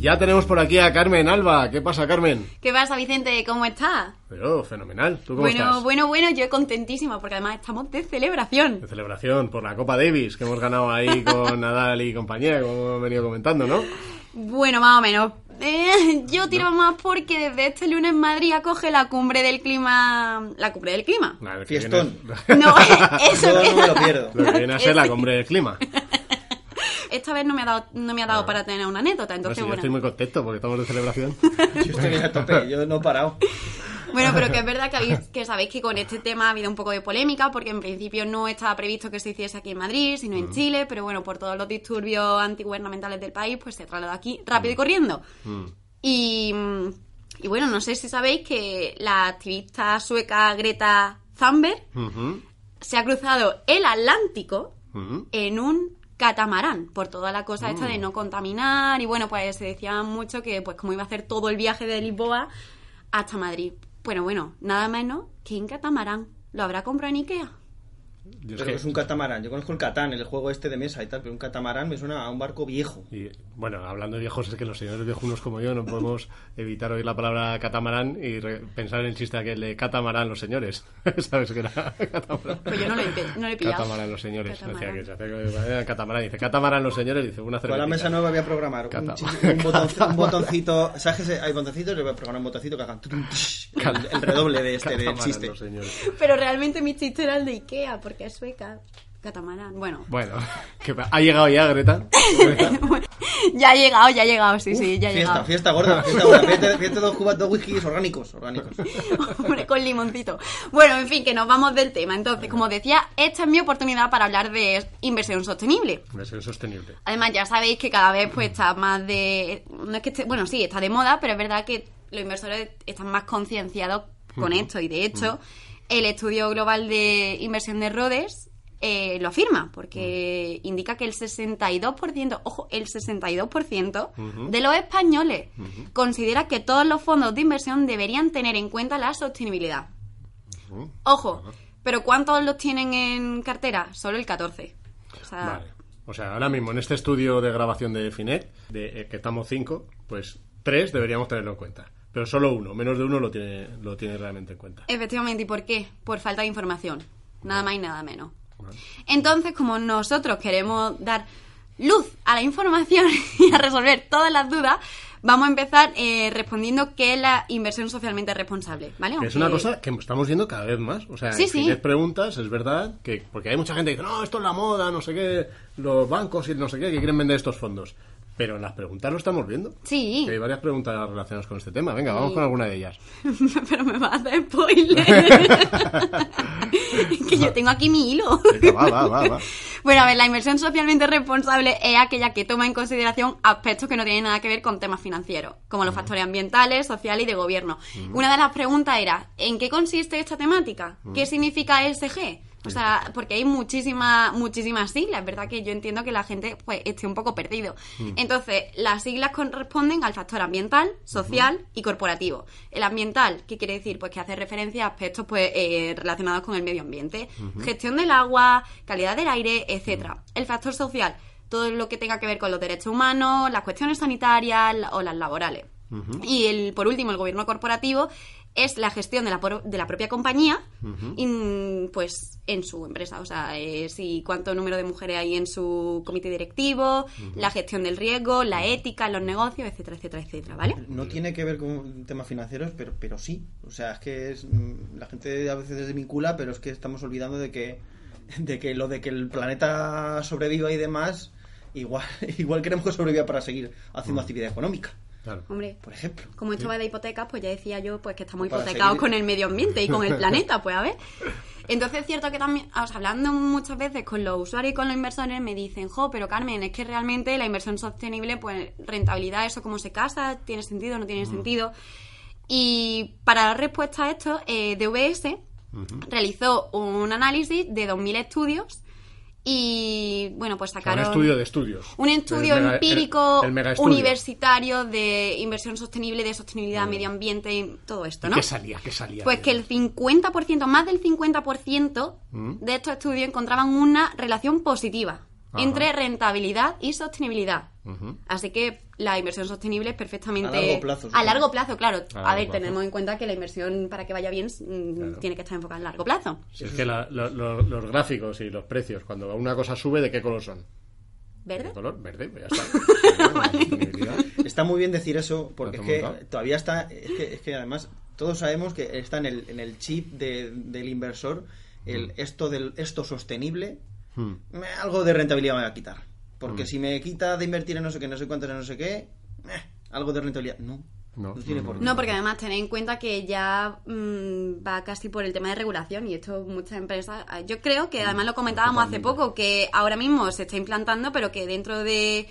Y ya tenemos por aquí a Carmen Alba. ¿Qué pasa, Carmen? ¿Qué pasa, Vicente? ¿Cómo estás? Pero fenomenal. ¿Tú cómo Bueno, estás? bueno, bueno, yo contentísima porque además estamos de celebración. De celebración por la Copa Davis que hemos ganado ahí [laughs] con Nadal y compañía, como hemos venido comentando, ¿no? Bueno, más o menos. Eh, yo tiro más porque desde este lunes Madrid acoge la cumbre del clima. La cumbre del clima. Fiestón. viene- No, [laughs] eso no me lo pierdo. Lo que viene a ser la cumbre del clima. Esta vez no me ha dado, no me ha dado para tener una anécdota, entonces si yo bueno. estoy muy contento porque estamos de celebración. [laughs] Yo estoy a tope, yo no he parado. Bueno, pero que es verdad que, habéis- que sabéis que con este tema ha habido un poco de polémica, porque en principio no estaba previsto que se hiciese aquí en Madrid, sino en Chile, pero bueno, por todos los disturbios antigubernamentales del país, pues se trasladó aquí rápido y corriendo. Y, mm, y bueno, no sé si sabéis que la activista sueca Greta Thunberg se ha cruzado el Atlántico en un catamarán por toda la cosa esta de no contaminar y bueno pues se decía mucho que pues como iba a hacer todo el viaje de Lisboa hasta Madrid. Bueno bueno nada menos que en catamarán. Lo habrá comprado en Ikea Yo Pero que- es un catamarán. Yo conozco el Catán, el juego este de mesa y tal, pero un catamarán me suena a un barco viejo. y, bueno, hablando de viejos, es que los señores viejunos como yo no podemos evitar oír la palabra catamarán y re- pensar en el chiste aquel de catamarán los señores. [laughs] ¿Sabes que era catamarán? pues yo no empe- no lo he pillado Catamarán los señores. Catamarán. Decía que se hace era catamarán. Dice catamarán los señores. Dice una Con la mesa nueva voy a programar un, [laughs] botoncito. ¿Sabes que se- hay botoncitos? Le voy a programar un botoncito que hagan el, el redoble de este del chiste. los señores. pero realmente mi chiste era el de Ikea porque es sueca catamarán bueno Bueno, [laughs] que ha llegado ya Greta. [laughs] ya ha llegado ya ha llegado sí sí ya ha Fiesta, llegado fiesta gorda, fiesta gorda. Fíjate, fíjate dos cubas, dos whiskies orgánicos, orgánicos. [laughs] Hombre, con limoncito. Bueno, en fin, que nos vamos del tema. Entonces, como decía, esta es mi oportunidad para hablar de inversión sostenible. Inversión sostenible. Además, ya sabéis que cada vez pues está más de... No es que esté- bueno, sí, está de moda, pero es verdad que los inversores están más concienciados con esto. Y de hecho, el estudio global de inversión de Rhodes eh, lo afirma, porque indica que el 62%, ojo, el 62% de los españoles considera que todos los fondos de inversión deberían tener en cuenta la sostenibilidad. Ojo, pero ¿cuántos los tienen en cartera? Solo el 14. O sea, Vale. O sea, ahora mismo en este estudio de grabación de Finet, de, eh, que estamos cinco, pues tres deberíamos tenerlo en cuenta. Pero solo uno, menos de uno lo tiene, lo tiene realmente en cuenta. Efectivamente, ¿y por qué? Por falta de información. Nada más y nada menos. Entonces, como nosotros queremos dar luz a la información [laughs] y a resolver todas las dudas, vamos a empezar eh, respondiendo qué es la inversión socialmente responsable, ¿vale? Es una cosa que estamos viendo cada vez más. O sea, Sí, si sí. preguntas, es verdad, que porque hay mucha gente que dice, no, esto es la moda, no sé qué, los bancos y no sé qué, que quieren vender estos fondos. Pero las preguntas lo estamos viendo. Sí. Que hay varias preguntas relacionadas con este tema. Venga, vamos con alguna de ellas. [laughs] Pero me va a hacer spoiler. [laughs] que yo tengo aquí mi hilo. Va, va, va. Bueno, a ver, la inversión socialmente responsable es aquella que toma en consideración aspectos que no tienen nada que ver con temas financieros, como los factores ambientales, sociales y de gobierno. Una de las preguntas era, ¿en qué consiste esta temática? ¿Qué significa ESG? O sea, porque hay muchísimas muchísimas siglas, ¿verdad? Que yo entiendo que la gente pues esté un poco perdido. Entonces, las siglas corresponden al factor ambiental, social y corporativo. El ambiental, ¿qué quiere decir? Pues que hace referencia a aspectos pues eh, relacionados con el medio ambiente, gestión del agua, calidad del aire, etcétera. El factor social, todo lo que tenga que ver con los derechos humanos, las cuestiones sanitarias o las laborales. Y el, por último, el gobierno corporativo es la gestión de la, por- de la propia compañía in- pues en su empresa. O sea, eh, si cuánto número de mujeres hay en su comité directivo, la gestión del riesgo, la ética los negocios, etcétera, etcétera, etcétera, ¿vale? No tiene que ver con temas financieros, pero, pero sí. O sea, es que es, mm, la gente a veces se desvincula, pero es que estamos olvidando de que, de que lo de que el planeta sobreviva y demás, igual, [laughs] igual queremos que sobreviva para seguir haciendo actividad económica, Claro. Hombre, por ejemplo. como esto va de hipotecas, pues ya decía yo pues que estamos Para hipotecados seguir- con el medio ambiente y con el [laughs] planeta, pues a ver. Entonces es cierto que también, o sea, hablando muchas veces con los usuarios y con los inversores, me dicen, jo, pero Carmen, es que realmente la inversión sostenible, pues rentabilidad, eso cómo se casa, tiene sentido, no tiene sentido. Y para dar respuesta a esto, eh, DVS realizó un análisis de 2.000 estudios y, bueno, pues O sea, sacaron... un estudio de estudios. Un estudio El mega- empírico el- el megaestudio. universitario de inversión sostenible, de sostenibilidad, medio ambiente y todo esto, ¿Y ¿no? ¿Qué salía? ¿Qué salía? Pues que el 50%, más del 50% Mm. de estos estudios encontraban una relación positiva Ajá. entre rentabilidad y sostenibilidad. Así que la inversión sostenible es perfectamente... A largo plazo, A largo plazo, claro. A A, ver, plazo. tenemos en cuenta que la inversión, para que vaya bien, mm, Claro. tiene que estar enfocada en largo plazo. Si es que la- lo- lo- los gráficos y los precios, cuando una cosa sube, ¿de qué color son? ¿Verde? ¿De color? Verde, pues ya está. [laughs] Está muy bien decir eso, porque es has que montado. todavía está, es que, es que además todos sabemos que está en el, en el chip de- del inversor el esto del esto sostenible, Hmm. me- algo de rentabilidad me va a quitar. Mm. Porque si me quita de invertir en no sé qué, no sé cuántos, en no sé qué, eh, algo de rentabilidad. No, No, no, tiene no, por qué. No, porque además tened en cuenta que ya mm, va casi por el tema de regulación y esto muchas empresas, ah, yo creo que además lo comentábamos hace poco, que ahora mismo se está implantando, pero que dentro de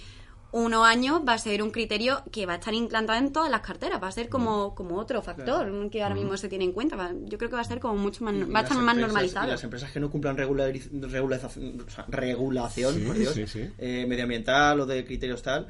unos años va a ser un criterio que va a estar implantado en todas las carteras, va a ser como, como otro factor que ahora mismo se tiene en cuenta. Va- Yo creo que va a ser como mucho más, Y va a estar más empresas- normalizado. y las empresas que no cumplan regulariz- regularización, regulación Sí, por Dios, sí, sí. eh, medioambiental o de criterios tal,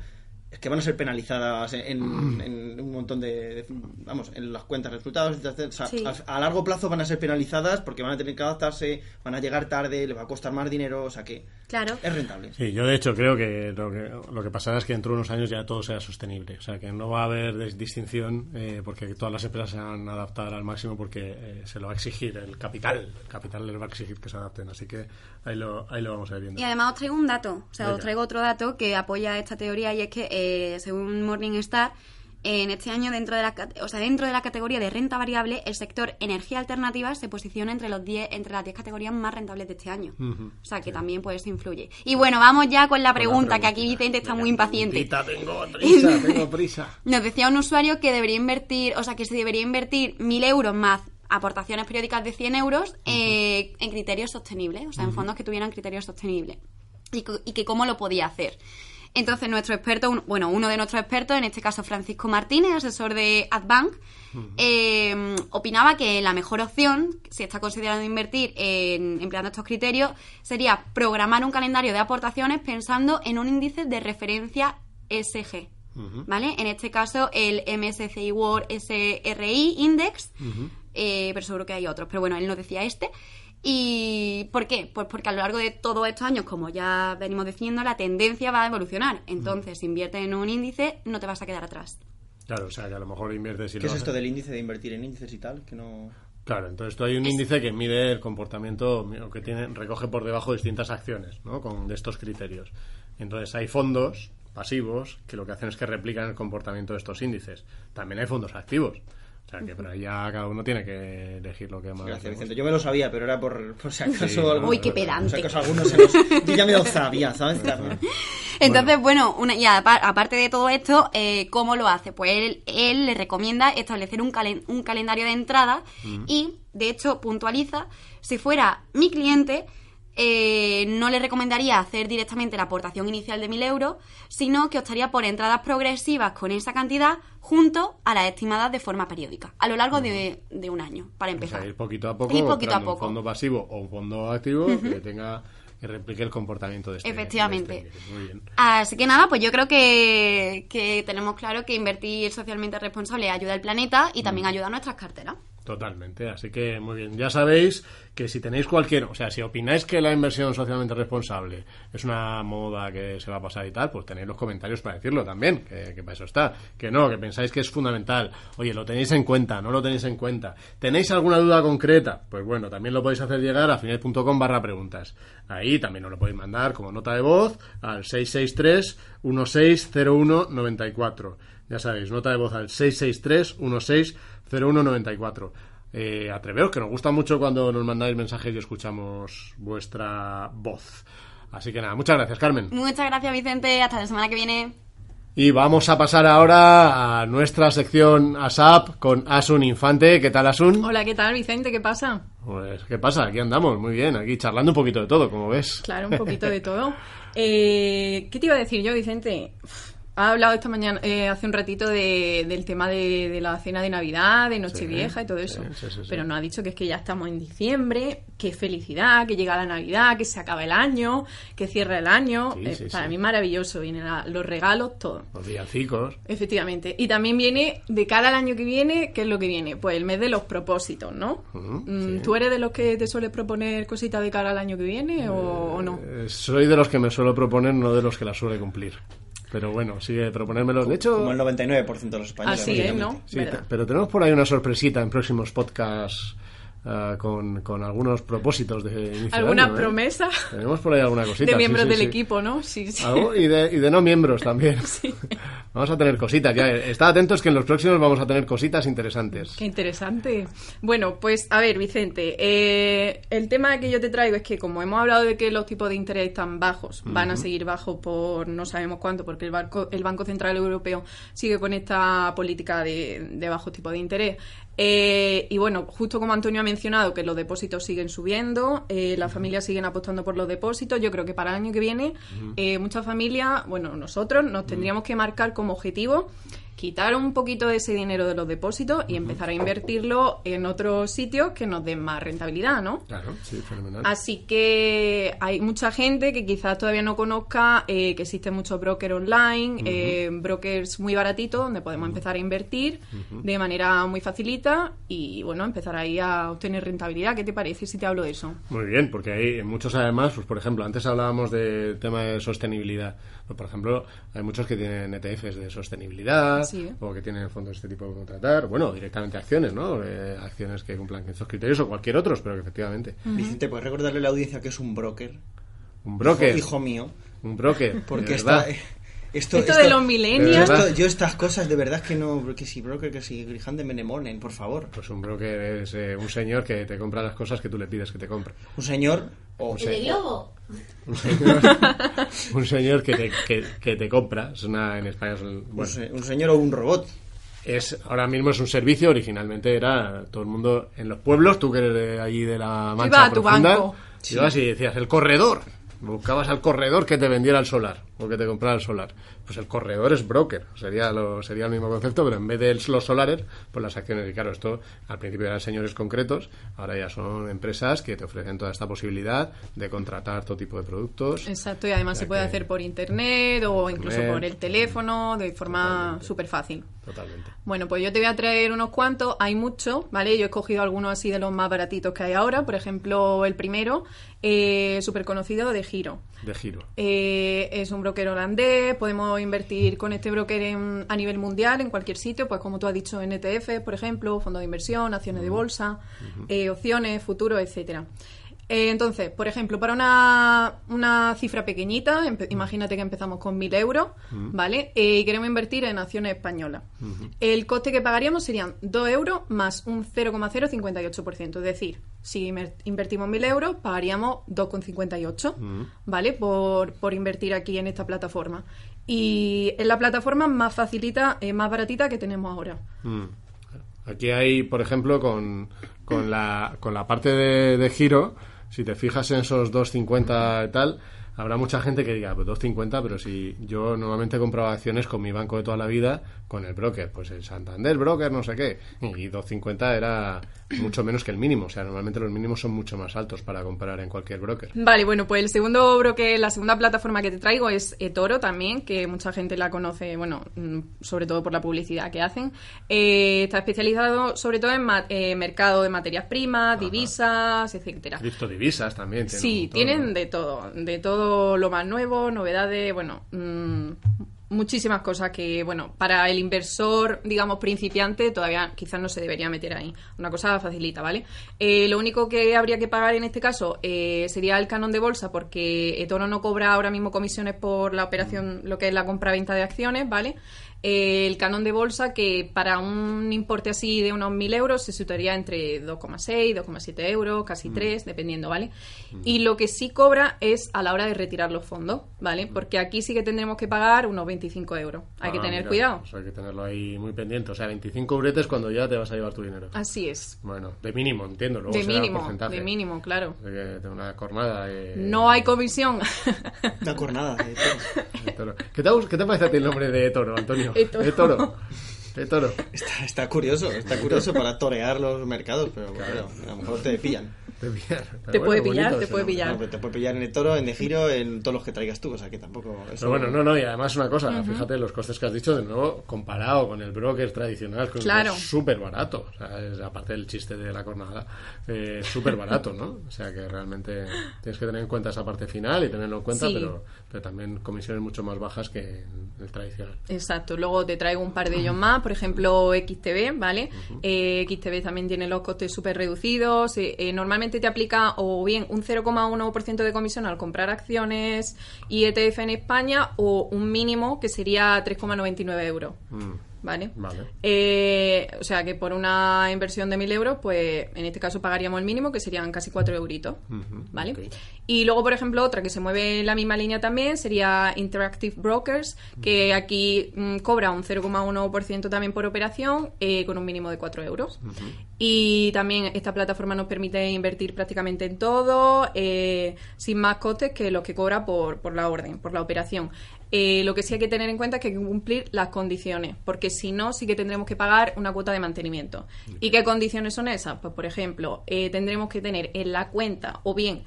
es que van a ser penalizadas en, Mm. en un montón de, de- vamos, en las cuentas, resultados, etcétera. O sea, Sí. a, a largo plazo van a ser penalizadas porque van a tener que adaptarse, van a llegar tarde, les va a costar más dinero, o sea que Claro. es rentable. Sí, yo de hecho creo que lo, que lo que pasará es que dentro de unos años ya todo sea sostenible. O sea, que no va a haber distinción eh, porque todas las empresas se van a adaptar al máximo porque eh, se lo va a exigir el capital. El capital les va a exigir que se adapten. Así que ahí lo, ahí lo vamos a ir viendo. Y además os traigo un dato, o sea, Venga. os traigo otro dato que apoya esta teoría y es que, eh, según Morningstar, en este año dentro de la o sea, dentro de la categoría de renta variable, el sector energía alternativa se posiciona entre los 10 entre las 10 categorías más rentables de este año. O sea, que también pues eso influye. Y bueno, vamos ya con la pregunta, que aquí. Vicente está muy impaciente. tengo prisa, [laughs] tengo prisa. Nos decía un usuario que debería invertir, o sea, que se debería invertir 1.000 euros más aportaciones periódicas de 100 euros eh, en criterios sostenibles, o sea, en fondos que tuvieran criterios sostenibles. Y, y que cómo lo podía hacer. Entonces, nuestro experto, un- bueno, uno de nuestros expertos, en este caso Francisco Martínez, asesor de Adbank, eh, opinaba que la mejor opción, si está considerando invertir en, empleando estos criterios, sería programar un calendario de aportaciones pensando en un índice de referencia SG. ¿Vale? En este caso, el MSCI World SRI Index, eh, pero seguro que hay otros, pero bueno, él nos decía este. ¿Y por qué? Pues porque a lo largo de todos estos años, como ya venimos diciendo, la tendencia va a evolucionar. Entonces, si inviertes en un índice, no te vas a quedar atrás. Claro, o sea, que a lo mejor inviertes y ¿Qué lo es esto del índice de invertir en índices y tal? Que no... Claro, entonces tú hay un índice que mide el comportamiento, o que tiene, recoge por debajo distintas acciones, ¿no? Con de estos criterios. Entonces hay fondos pasivos que lo que hacen es que replican el comportamiento de estos índices. También hay fondos activos. O sea que pero ahí ya cada uno tiene que elegir lo que más. Gracias, Vicente. Yo me lo sabía, pero era por, por si acaso... Sí, algún- Uy, qué Por si pedante. acaso algunos se los... Yo ya me lo sabía, ¿sabes? Entonces, bueno, una, y aparte de todo esto, eh, ¿cómo lo hace? Pues él, él le recomienda establecer un, calen- un calendario de entrada y, de hecho, puntualiza, si fuera mi cliente, eh, no le recomendaría hacer directamente la aportación inicial de 1.000 euros, sino que optaría por entradas progresivas con esa cantidad junto a las estimadas de forma periódica, a lo largo de, de un año, para O empezar. sea, ir poquito a poco, Ir poquito a poco. un fondo pasivo o un fondo activo que tenga que replique el comportamiento de este. Efectivamente. de este. Muy bien. Así que nada, pues yo creo que, que tenemos claro que invertir socialmente responsable ayuda al planeta y también ayuda a nuestras carteras. Totalmente, así que muy bien. Ya sabéis que si tenéis cualquier, o sea, si opináis que la inversión socialmente responsable es una moda que se va a pasar y tal, pues tenéis los comentarios para decirlo también, que, para eso está. Que no, que pensáis que es fundamental. Oye, lo tenéis en cuenta, no lo tenéis en cuenta. ¿Tenéis alguna duda concreta? Pues bueno, también lo podéis hacer llegar a final.com barra preguntas. Ahí también os lo podéis mandar como nota de voz al 663 160194. Ya sabéis, nota de voz al 663 160194. Eh, atreveos, que nos gusta mucho cuando nos mandáis mensajes y escuchamos vuestra voz. Así que nada, muchas gracias, Carmen. Muchas gracias, Vicente. Hasta la semana que viene. Y vamos a pasar ahora a nuestra sección ASAP con Asun Infante. ¿Qué tal, Asun? Hola, ¿qué tal, Vicente? ¿Qué pasa? Pues, ¿qué pasa? Aquí andamos, muy bien, aquí charlando un poquito de todo, como ves. Claro, un poquito de [laughs] todo. Eh, ¿Qué te iba a decir yo, Vicente? Uf, Ha hablado esta mañana, eh, hace un ratito, de- del tema de, de la cena de Navidad, de Nochevieja y todo eso. sí, sí, sí. Pero no ha dicho que es que ya estamos en diciembre, que felicidad, que llega la Navidad, que se acaba el año, que cierra el año. Sí, Eh, sí, para sí. mí maravilloso, vienen la- los regalos, todo. Los villancicos. Efectivamente. Y también viene, de cara al año que viene, ¿qué es lo que viene? Pues el mes de los propósitos, ¿no? Sí. ¿Tú eres de los que te suele proponer cositas de cara al año que viene o, o no? Eh, soy de los que me suelo proponer, no de los que las suele cumplir. Pero bueno, sigue proponérmelos. De hecho, Como el 99% de los españoles. Así es. ¿no? Sí, pero tenemos por ahí una sorpresita en próximos podcasts ah, con, con algunos propósitos de inicio ¿Alguna año, ¿eh? promesa Tenemos por ahí alguna cosita. de miembros sí, del sí. equipo, no? Sí, sí. Algo, y, de, y de no miembros también. [laughs] Vamos a tener cositas. Ya, estad atentos que en los próximos vamos a tener cositas interesantes. Qué interesante. Bueno, pues a ver, Vicente, eh, el tema que yo te traigo es que como hemos hablado de que los tipos de interés están bajos, van a seguir bajos por no sabemos cuánto, porque el, barco, el Banco Central Europeo sigue con esta política de, de bajos tipos de interés. Eh, y bueno, justo como Antonio ha mencionado que los depósitos siguen subiendo, eh, las familias siguen apostando por los depósitos, yo creo que para el año que viene eh, muchas familias, bueno, nosotros nos tendríamos que marcar como objetivo quitar un poquito de ese dinero de los depósitos y empezar a invertirlo en otros sitios que nos den más rentabilidad, ¿no? Claro, sí, fenomenal. Así que hay mucha gente que quizás todavía no conozca eh, que existen muchos brokers online, eh, brokers muy baratitos donde podemos empezar a invertir de manera muy facilita y bueno, empezar ahí a obtener rentabilidad. ¿Qué te parece si te hablo de eso? Muy bien, porque hay muchos además, pues por ejemplo, antes hablábamos del tema de sostenibilidad. Pues, por ejemplo, hay muchos que tienen ETFs de sostenibilidad Sí, o que tienen fondos de este tipo de contratar, bueno, directamente acciones, ¿no? Eh, acciones que cumplan estos criterios o cualquier otros, pero que efectivamente. Vicente, ¿puedes recordarle a la audiencia que es un broker? Un broker, Hijo, hijo mío. un broker, [laughs] Porque está... verdad. eh, Esto, Esto esto- de los esto- yo estas cosas de verdad que no... Que si broker, que si Grijan de Menemonen, por favor. Pues un broker es eh, un señor que te compra las cosas que tú le pides que te compre. Un señor... O, El de Un señor, [laughs] un señor que, te, que, que te compra. Es una, en España es el- un, bueno, se- un señor o un robot. es ahora mismo es un servicio. Originalmente era todo el mundo en los pueblos. Tú que eres de allí de la Mancha Iba a tu Profunda, banco. ibas y decías el corredor. Buscabas al corredor que te vendiera el solar o que te comprara el solar. Pues el corredor es broker. Sería lo, sería el mismo concepto, pero en vez de los solares, pues las acciones. Y claro, esto al principio eran señores concretos, ahora ya son empresas que te ofrecen toda esta posibilidad de contratar todo tipo de productos. Exacto, y además se puede hacer por internet o incluso Internet. por el teléfono, de forma súper fácil. Totalmente. Bueno, pues yo te voy a traer unos cuantos, hay muchos, ¿vale? Yo he escogido algunos así de los más baratitos que hay ahora, por ejemplo, el primero, eh, súper conocido de Giro. De giro. Eh, es un broker holandés, podemos invertir con este broker en- a nivel mundial, en cualquier sitio, pues como tú has dicho, en ETF, por ejemplo, fondos de inversión, acciones de bolsa, eh, opciones, futuros, etcétera. Eh, entonces, por ejemplo, para una, una cifra pequeñita, imagínate que empezamos con 1.000 euros, ¿vale? Eh, y queremos invertir en acciones españolas. El coste que pagaríamos serían 2 euros más un 0,058%. Es decir, si inver- invertimos 1.000 euros, pagaríamos 2,58, ¿vale? Por, por invertir aquí en esta plataforma. Y es la plataforma más facilita, eh, más baratita que tenemos ahora. Aquí hay, por ejemplo, con, con, la, con la parte de, de giro, si te fijas en esos 2.50 y tal, habrá mucha gente que diga, pues 2.50, pero si yo normalmente he comprado acciones con mi banco de toda la vida, con el broker, pues el Santander Broker, no sé qué, y 2.50 era mucho menos que el mínimo, o sea, normalmente los mínimos son mucho más altos para comprar en cualquier broker. Vale, bueno, pues el segundo broker, la segunda plataforma que te traigo es eToro también, que mucha gente la conoce, bueno, mm, sobre todo por la publicidad que hacen. Eh, está especializado sobre todo en eh, mercado de materias primas, divisas, etcétera. Criptodivisas también. tienen Sí, tienen de todo, de todo lo más nuevo, novedades, bueno, mm, muchísimas cosas que, bueno, para el inversor, digamos, principiante, todavía quizás no se debería meter ahí. Una cosa facilita, ¿vale? Eh, lo único que habría que pagar en este caso eh, sería el canon de bolsa, porque eToro no cobra ahora mismo comisiones por la operación, lo que es la compra-venta de acciones, ¿vale? El canon de bolsa que para un importe así de unos 1.000 euros se situaría entre 2,6, 2,7 euros, casi 3, dependiendo, ¿vale? Y lo que sí cobra es a la hora de retirar los fondos, ¿vale? Porque aquí sí que tendremos que pagar unos 25 euros. Hay que Ah, tener mira, cuidado. pues hay que tenerlo ahí muy pendiente. O sea, 25 bretes cuando ya te vas a llevar tu dinero. Así es. Bueno, de mínimo, entiendo. Luego De será el mínimo, porcentaje. de mínimo, claro. De, que- de una cornada. eh, No hay comisión. Una cornada. ¿Qué te, qué te parece a ti el nombre de toro, Antonio? Etoro. De toro. De toro. Está, está curioso, está curioso para torear los mercados, pero bueno, a lo mejor te pillan. De pillar. Te puede bonito pillar, te puede pillar. No, te puede pillar en el toro, en el giro, en todos los que traigas tú, o sea que tampoco... eso- Pero bueno, no, no, y además una cosa, fíjate los costes que has dicho, de nuevo, comparado con el broker tradicional, con Claro. es súper barato, o sea, es, aparte del chiste de la cornada, eh, es súper barato, ¿no? O sea que realmente tienes que tener en cuenta esa parte final y tenerlo en cuenta, Sí. pero, pero también comisiones mucho más bajas que el tradicional. Exacto, luego te traigo un par de ellos más, por ejemplo XTB, ¿vale? Eh, XTB también tiene los costes súper reducidos, eh, eh, normalmente te aplica o bien un 0,1% de comisión al comprar acciones y ETF en España o un mínimo que sería 3,99 euros, Mm, ¿vale? vale. Eh, o sea que por una inversión de 1.000 euros, pues en este caso pagaríamos el mínimo, que serían casi 4 euritos. ¿Vale? Y luego, por ejemplo, otra que se mueve en la misma línea también sería Interactive Brokers, que aquí mm, cobra un 0,1% también por operación, eh, con un mínimo de 4 euros. Y también esta plataforma nos permite invertir prácticamente en todo, eh, sin más costes que los que cobra por, por la orden, por la operación. Eh, lo que sí hay que tener en cuenta es que hay que cumplir las condiciones, porque si no, sí que tendremos que pagar una cuota de mantenimiento. ¿Y qué condiciones son esas? Pues, por ejemplo, eh, tendremos que tener en la cuenta o bien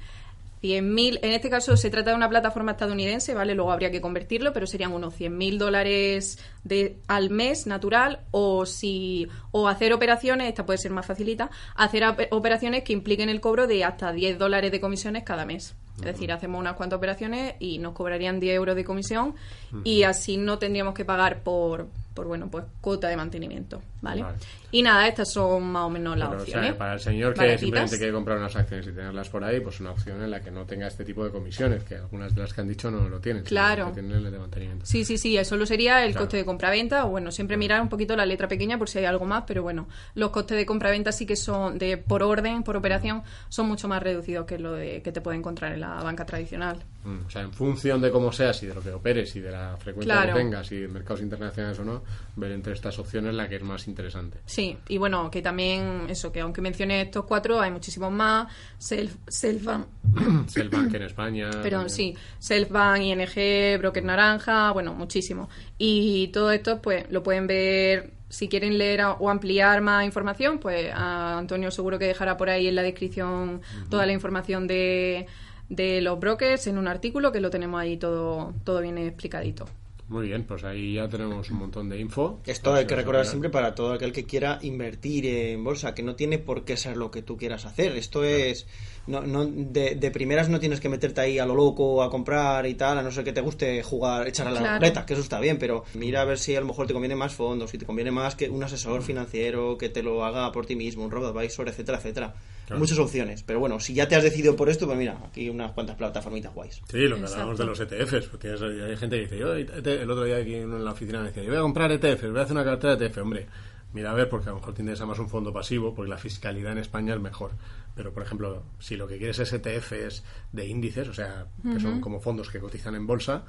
100.000, en este caso se trata de una plataforma estadounidense, ¿vale? Luego habría que convertirlo, pero serían unos 100.000 dólares de, al mes natural o si o hacer operaciones, esta puede ser más facilita, hacer operaciones que impliquen el cobro de hasta 10 dólares de comisiones cada mes. Es decir, hacemos unas cuantas operaciones y nos cobrarían 10 euros de comisión y así no tendríamos que pagar por, por bueno, pues cuota de mantenimiento, ¿vale? Vale. Y nada, estas son más o menos las Pero, o sea, opciones. para el señor que simplemente quiere comprar unas acciones y tenerlas por ahí, pues una opción en la que no tenga este tipo de comisiones, que algunas de las que han dicho no lo tienen. Claro. que tienen el de mantenimiento. Sí, sí, sí, eso solo sería el Claro. coste de compra-venta, o bueno, siempre mirar un poquito la letra pequeña por si hay algo más, pero bueno, los costes de compra-venta sí que son de por orden, por operación, son mucho más reducidos que lo de que te puede encontrar en la banca tradicional. Mm, O sea, en función de cómo seas y de lo que operes y de la frecuencia Claro. que tengas y de mercados internacionales o no, ver entre estas opciones la que es más interesante. Sí, y bueno, que también eso, que aunque mencione estos cuatro, hay muchísimos más, Self, Selfbank, [coughs] Selbank en España. [coughs] Perdón, sí. Selfbank, ING, Broker Naranja, bueno, muchísimo. Y todo esto, pues, lo pueden ver. Si quieren leer o ampliar más información, pues a Antonio seguro que dejará por ahí en la descripción toda la información de, de los brokers en un artículo que lo tenemos ahí todo, todo bien explicadito. Muy bien, pues ahí ya tenemos un montón de info. Esto hay Pues, que eh, recordar ya. siempre para todo aquel que quiera invertir en bolsa, que no tiene por qué ser lo que tú quieras hacer. Esto es. No, no, de, de primeras no tienes que meterte ahí a lo loco a comprar y tal, a no ser que te guste jugar, echar a la Claro. que eso está bien, pero mira a ver si a lo mejor te conviene más fondos, si te conviene más que un asesor financiero que te lo haga por ti mismo, un robo-advisor, etcétera, etcétera. Claro. Muchas opciones, pero bueno, si ya te has decidido por esto, pues mira, aquí unas cuantas plataformitas guays. Sí, lo que Exacto. hablamos de los ETFs. Tienes, hay gente que dice, yo ET el otro día aquí en la oficina me decía, yo voy a comprar ETFs, voy a hacer una cartera de ETF. Hombre, mira a ver, porque a lo mejor te interesa más un fondo pasivo, porque la fiscalidad en España es mejor. Pero, por ejemplo, si lo que quieres es ETFs de índices, o sea, que son como fondos que cotizan en bolsa,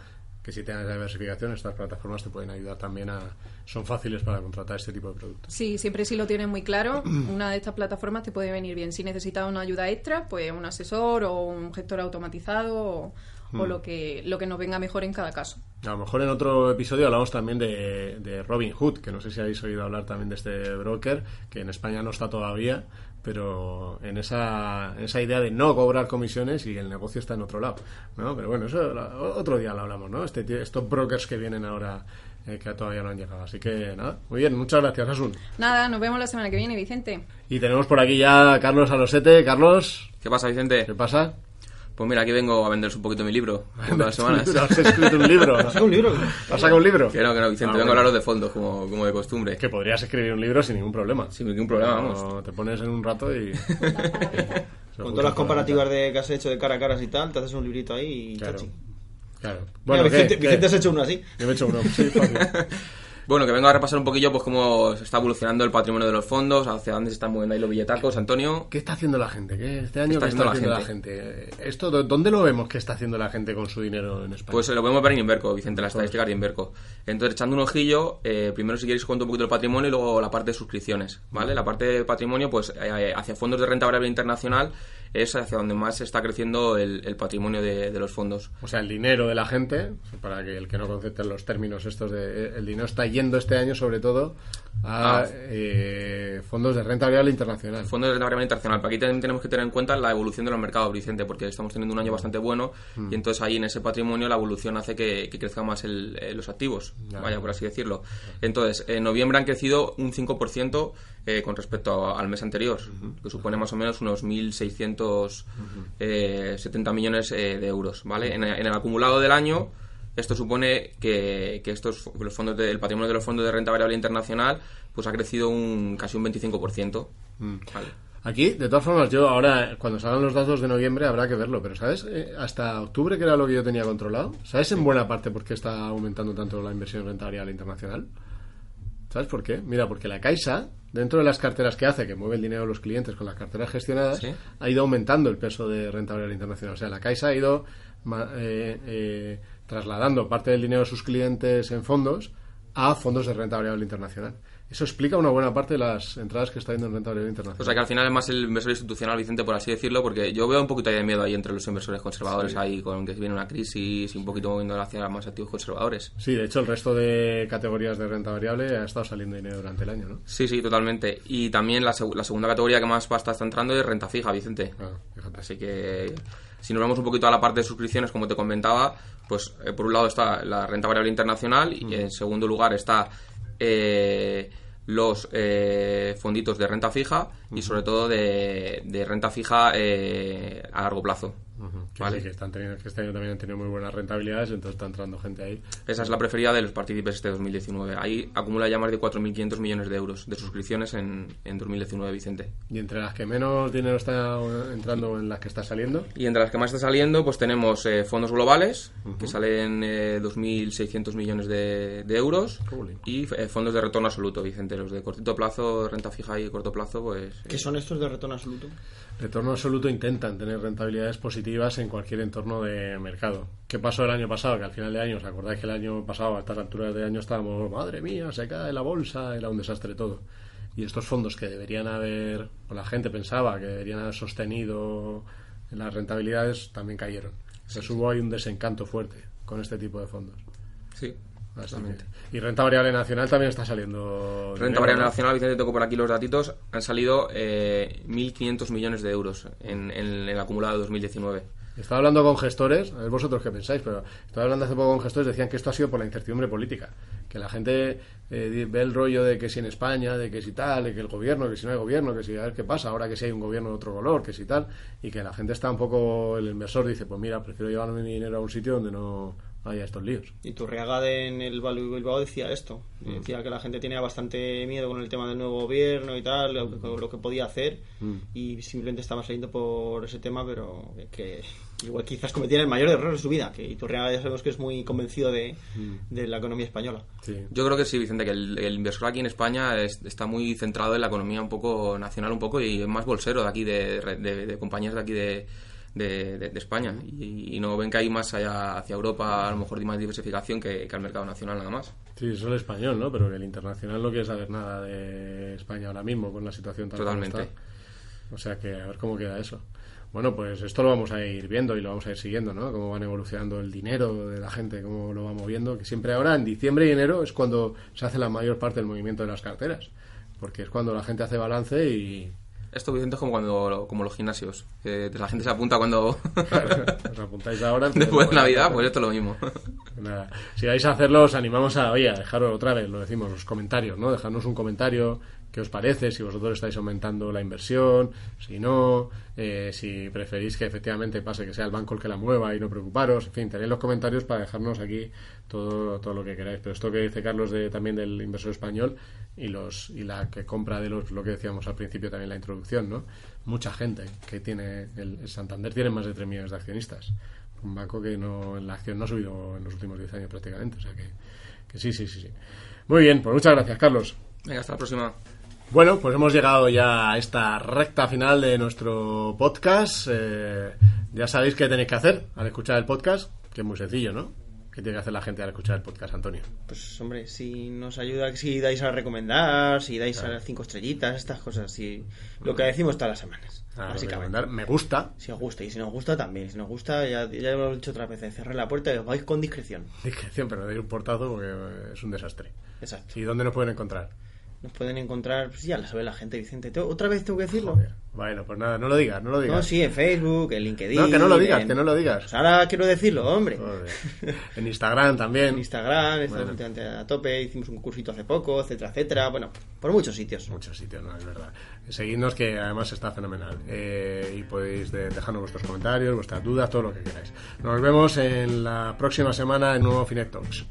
que si tienes diversificación, estas plataformas te pueden ayudar también a... Son fáciles para contratar este tipo de productos. Sí, siempre si lo tienes muy claro, [clears throat] una de estas plataformas te puede venir bien. Si necesitas una ayuda extra, pues un asesor o un gestor automatizado o, Mm. o lo que lo que nos venga mejor en cada caso. A lo mejor en otro episodio hablamos también de, de Robin Hood, que no sé si habéis oído hablar también de este broker, que en España no está todavía, pero en esa, en esa idea de no cobrar comisiones y el negocio está en otro lado. ¿no? Pero bueno, eso la- otro día lo hablamos, ¿no? Este, estos brokers que vienen ahora eh, que todavía no han llegado. Así que nada, muy bien, muchas gracias, Asun. Nada, nos vemos la semana que viene, Vicente. Y tenemos por aquí ya a Carlos Alosete. Carlos, ¿Qué pasa, Vicente? ¿qué pasa? Pues mira, aquí vengo a venderos un poquito mi libro, [laughs] todas las semanas. Has escrito un libro. ¿no? [laughs] Saca un libro. ¿Has sacado un libro? Que no, que no, Vicente, Ah, vengo bueno. a hablaros de fondos, como, como de costumbre. Que podrías escribir un libro sin ningún problema. Sin ningún problema, No, vamos. Te pones en un rato y... [laughs] Con todas las comparativas de que has hecho de cara a caras y tal, te haces un librito ahí y Claro. chachi. Claro. Mira, Bueno, ¿qué? Vicente, ¿Qué? Vicente has hecho uno así. Yo me he hecho uno. Sí, fácil. Bueno, que vengo a repasar un poquillo pues cómo se está evolucionando el patrimonio de los fondos, hacia dónde se están moviendo ahí los billetacos, Antonio. ¿Qué está haciendo la gente? ¿Qué este año está qué está haciendo haciendo la la gente? Esto, ¿dó- ¿Dónde lo vemos que está haciendo la gente con su dinero en España? Pues eh, lo podemos ver en Inverco, Vicente, las estadísticas de Inverco. Entonces, echando un ojillo, eh, primero si queréis cuento un poquito el patrimonio y luego la parte de suscripciones, ¿vale? La parte de patrimonio, pues eh, hacia fondos de renta variable internacional es hacia donde más está creciendo el, el patrimonio de, de los fondos. O sea, el dinero de la gente, para que el que no concepte los términos estos de... El dinero está yendo este año sobre todo a Ah. eh, fondos de renta variable internacional. Fondos de renta variable internacional. Pero aquí también tenemos que tener en cuenta la evolución de los mercados, Vicente, porque estamos teniendo un año bastante bueno y entonces ahí en ese patrimonio la evolución hace que, que crezcan más el- eh, los activos, Ya. vaya, por así decirlo. Entonces, en noviembre han crecido un 5% eh, con respecto a- al mes anterior, que supone más o menos unos 1.670 millones eh, de euros, ¿vale? En, en el acumulado del año esto supone que, que estos los fondos de- el patrimonio de los fondos de renta variable internacional pues ha crecido un casi un 25%. ¿vale? Aquí, de todas formas, yo ahora, cuando salgan los datos de noviembre, habrá que verlo. Pero, ¿sabes? Eh, hasta octubre, que era lo que yo tenía controlado, ¿sabes en buena parte por qué está aumentando tanto la inversión en renta variable internacional? ¿Sabes por qué? Mira, porque la Caixa, dentro de las carteras que hace, que mueve el dinero de los clientes con las carteras gestionadas, Sí. ha ido aumentando el peso de renta variable internacional. O sea, la Caixa ha ido eh, eh, trasladando parte del dinero de sus clientes en fondos a fondos de renta variable internacional. Eso explica una buena parte de las entradas que está yendo en renta variable internacional. O sea que al final es más el inversor institucional, Vicente, por así decirlo, porque yo veo un poquito de miedo ahí entre los inversores conservadores, ahí con que viene una crisis y un poquito moviendo hacia más activos conservadores. Sí, de hecho el resto de categorías de renta variable ha estado saliendo dinero durante el año, ¿no? Sí, sí, totalmente. Y también la, seg- la segunda categoría que más pasta está entrando es renta fija, Vicente. Ah, fíjate. Así que si nos vamos un poquito a la parte de suscripciones, como te comentaba, pues eh, por un lado está la renta variable internacional y en segundo lugar está eh, los eh, fonditos de renta fija y sobre todo de, de renta fija eh, a largo plazo. Que Vale. sí, que, están teniendo, que este año también han tenido muy buenas rentabilidades, entonces está entrando gente ahí. Esa es la preferida de los partícipes este 2019. Ahí acumula ya más de 4.500 millones de euros de suscripciones en, en 2019, Vicente. Y entre las que menos dinero está entrando en las que está saliendo, Y entre las que más está saliendo, pues tenemos eh, fondos globales, que salen eh, 2.600 millones de, de euros, y eh, fondos de retorno absoluto, Vicente. Los de cortito plazo, renta fija y corto plazo, pues... ¿Qué son estos de retorno absoluto? retorno absoluto intentan tener rentabilidades positivas en cualquier entorno de mercado. ¿Qué pasó el año pasado? Que al final de año, ¿os acordáis que el año pasado, a estas alturas de año, estábamos, madre mía, se cae la bolsa, era un desastre todo? Y estos fondos que deberían haber, o la gente pensaba que deberían haber sostenido las rentabilidades, también cayeron. Entonces hubo ahí un desencanto fuerte con este tipo de fondos. sí, Que- y renta variable nacional también está saliendo. Renta dinero, variable ¿no? nacional, Vicente, toco por aquí los datitos, han salido eh, 1.500 millones de euros en, en el acumulado de 2019. Estaba hablando con gestores, a ver vosotros qué pensáis, pero estaba hablando hace poco con gestores, decían que esto ha sido por la incertidumbre política, que la gente eh, ve el rollo de que si en España, de que si tal, de que el gobierno, que si no hay gobierno, que si a ver qué pasa, ahora que si hay un gobierno de otro color, que si tal, y que la gente está un poco, el inversor dice, pues mira, prefiero llevarme mi dinero a un sitio donde no haya estos líos. Y Turriaga de- en el Bilbao decía esto. Decía que la gente tenía bastante miedo con el tema del nuevo gobierno y tal, lo, que- lo que podía hacer. Y simplemente estaba saliendo por ese tema, pero que igual quizás cometiera el mayor error de su vida. Que Iturriaga ya sabemos que es muy convencido de, de la economía española. Sí. Yo creo que sí, Vicente, que el, el inversor aquí en España es- está muy centrado en la economía un poco nacional un poco y es más bolsero de aquí, de, de- de compañías de aquí de, de- de- de España. Y, y no ven que hay más allá hacia Europa, a lo mejor más diversificación que, que al mercado nacional nada más. Sí, eso el español, ¿no? Pero el internacional no quiere saber nada de España ahora mismo con la situación como Totalmente. está. O sea que a ver cómo queda eso. Bueno, pues esto lo vamos a ir viendo y lo vamos a ir siguiendo, ¿no? Cómo van evolucionando el dinero de la gente, cómo lo va moviendo. Que siempre ahora, en diciembre y enero, es cuando se hace la mayor parte del movimiento de las carteras. Porque es cuando la gente hace balance y. Esto, Vicente, es como, cuando, como los gimnasios. que la gente se apunta cuando... [laughs] Os apuntáis ahora. Después de Navidad, pues esto es lo mismo. [laughs] Nada. Si vais a hacerlo, os animamos a, oye, a dejaros otra vez, lo decimos, los comentarios, ¿no? Dejarnos un comentario, qué os parece, si vosotros estáis aumentando la inversión, si no, eh, si preferís que efectivamente pase que sea el banco el que la mueva y no preocuparos, en fin, tenéis los comentarios para dejarnos aquí todo, todo lo que queráis. Pero esto que dice Carlos de, también del inversor español y los y la que compra de los, lo que decíamos al principio también la introducción, ¿no? Mucha gente que tiene, el, Santander tiene más de 3 millones de accionistas un banco que no la acción no ha subido en los últimos 10 años prácticamente. O sea que, que sí, sí, sí, sí. Muy bien, pues muchas gracias, Carlos. Venga, hasta la próxima. Bueno, pues hemos llegado ya a esta recta final de nuestro podcast. Eh, ya sabéis qué tenéis que hacer al escuchar el podcast, que es muy sencillo, ¿no? ¿Qué tiene que hacer la gente al escuchar el podcast, Antonio? Pues hombre, si nos ayuda, si dais a recomendar, si dais a las cinco estrellitas, estas cosas, si lo que decimos todas las semanas, A básicamente. recomendar, me gusta. Si os gusta, y si no os gusta también, si nos gusta, ya, ya lo hemos dicho otras veces, cerrad la puerta y os vais con discreción. Discreción, pero no deis un portazo porque es un desastre. Exacto. ¿Y dónde nos pueden encontrar? Nos pueden encontrar, pues ya la sabe la gente, Vicente. ¿Te- ¿Otra vez tengo que decirlo? Joder. Bueno, pues nada, no lo digas, no lo digas. No, sí, en Facebook, en LinkedIn. No, que no lo digas, en- que no lo digas. Pues ahora quiero decirlo, hombre. Joder. [laughs] En Instagram también. En Instagram, estamos Bueno. a tope, hicimos un cursito hace poco, etcétera, etcétera. Bueno, por muchos sitios. muchos sitios, no, es verdad. Seguidnos que además está fenomenal. Eh, y podéis de- dejarnos vuestros comentarios, vuestras dudas, todo lo que queráis. Nos vemos en la próxima semana en nuevo Finet Talks.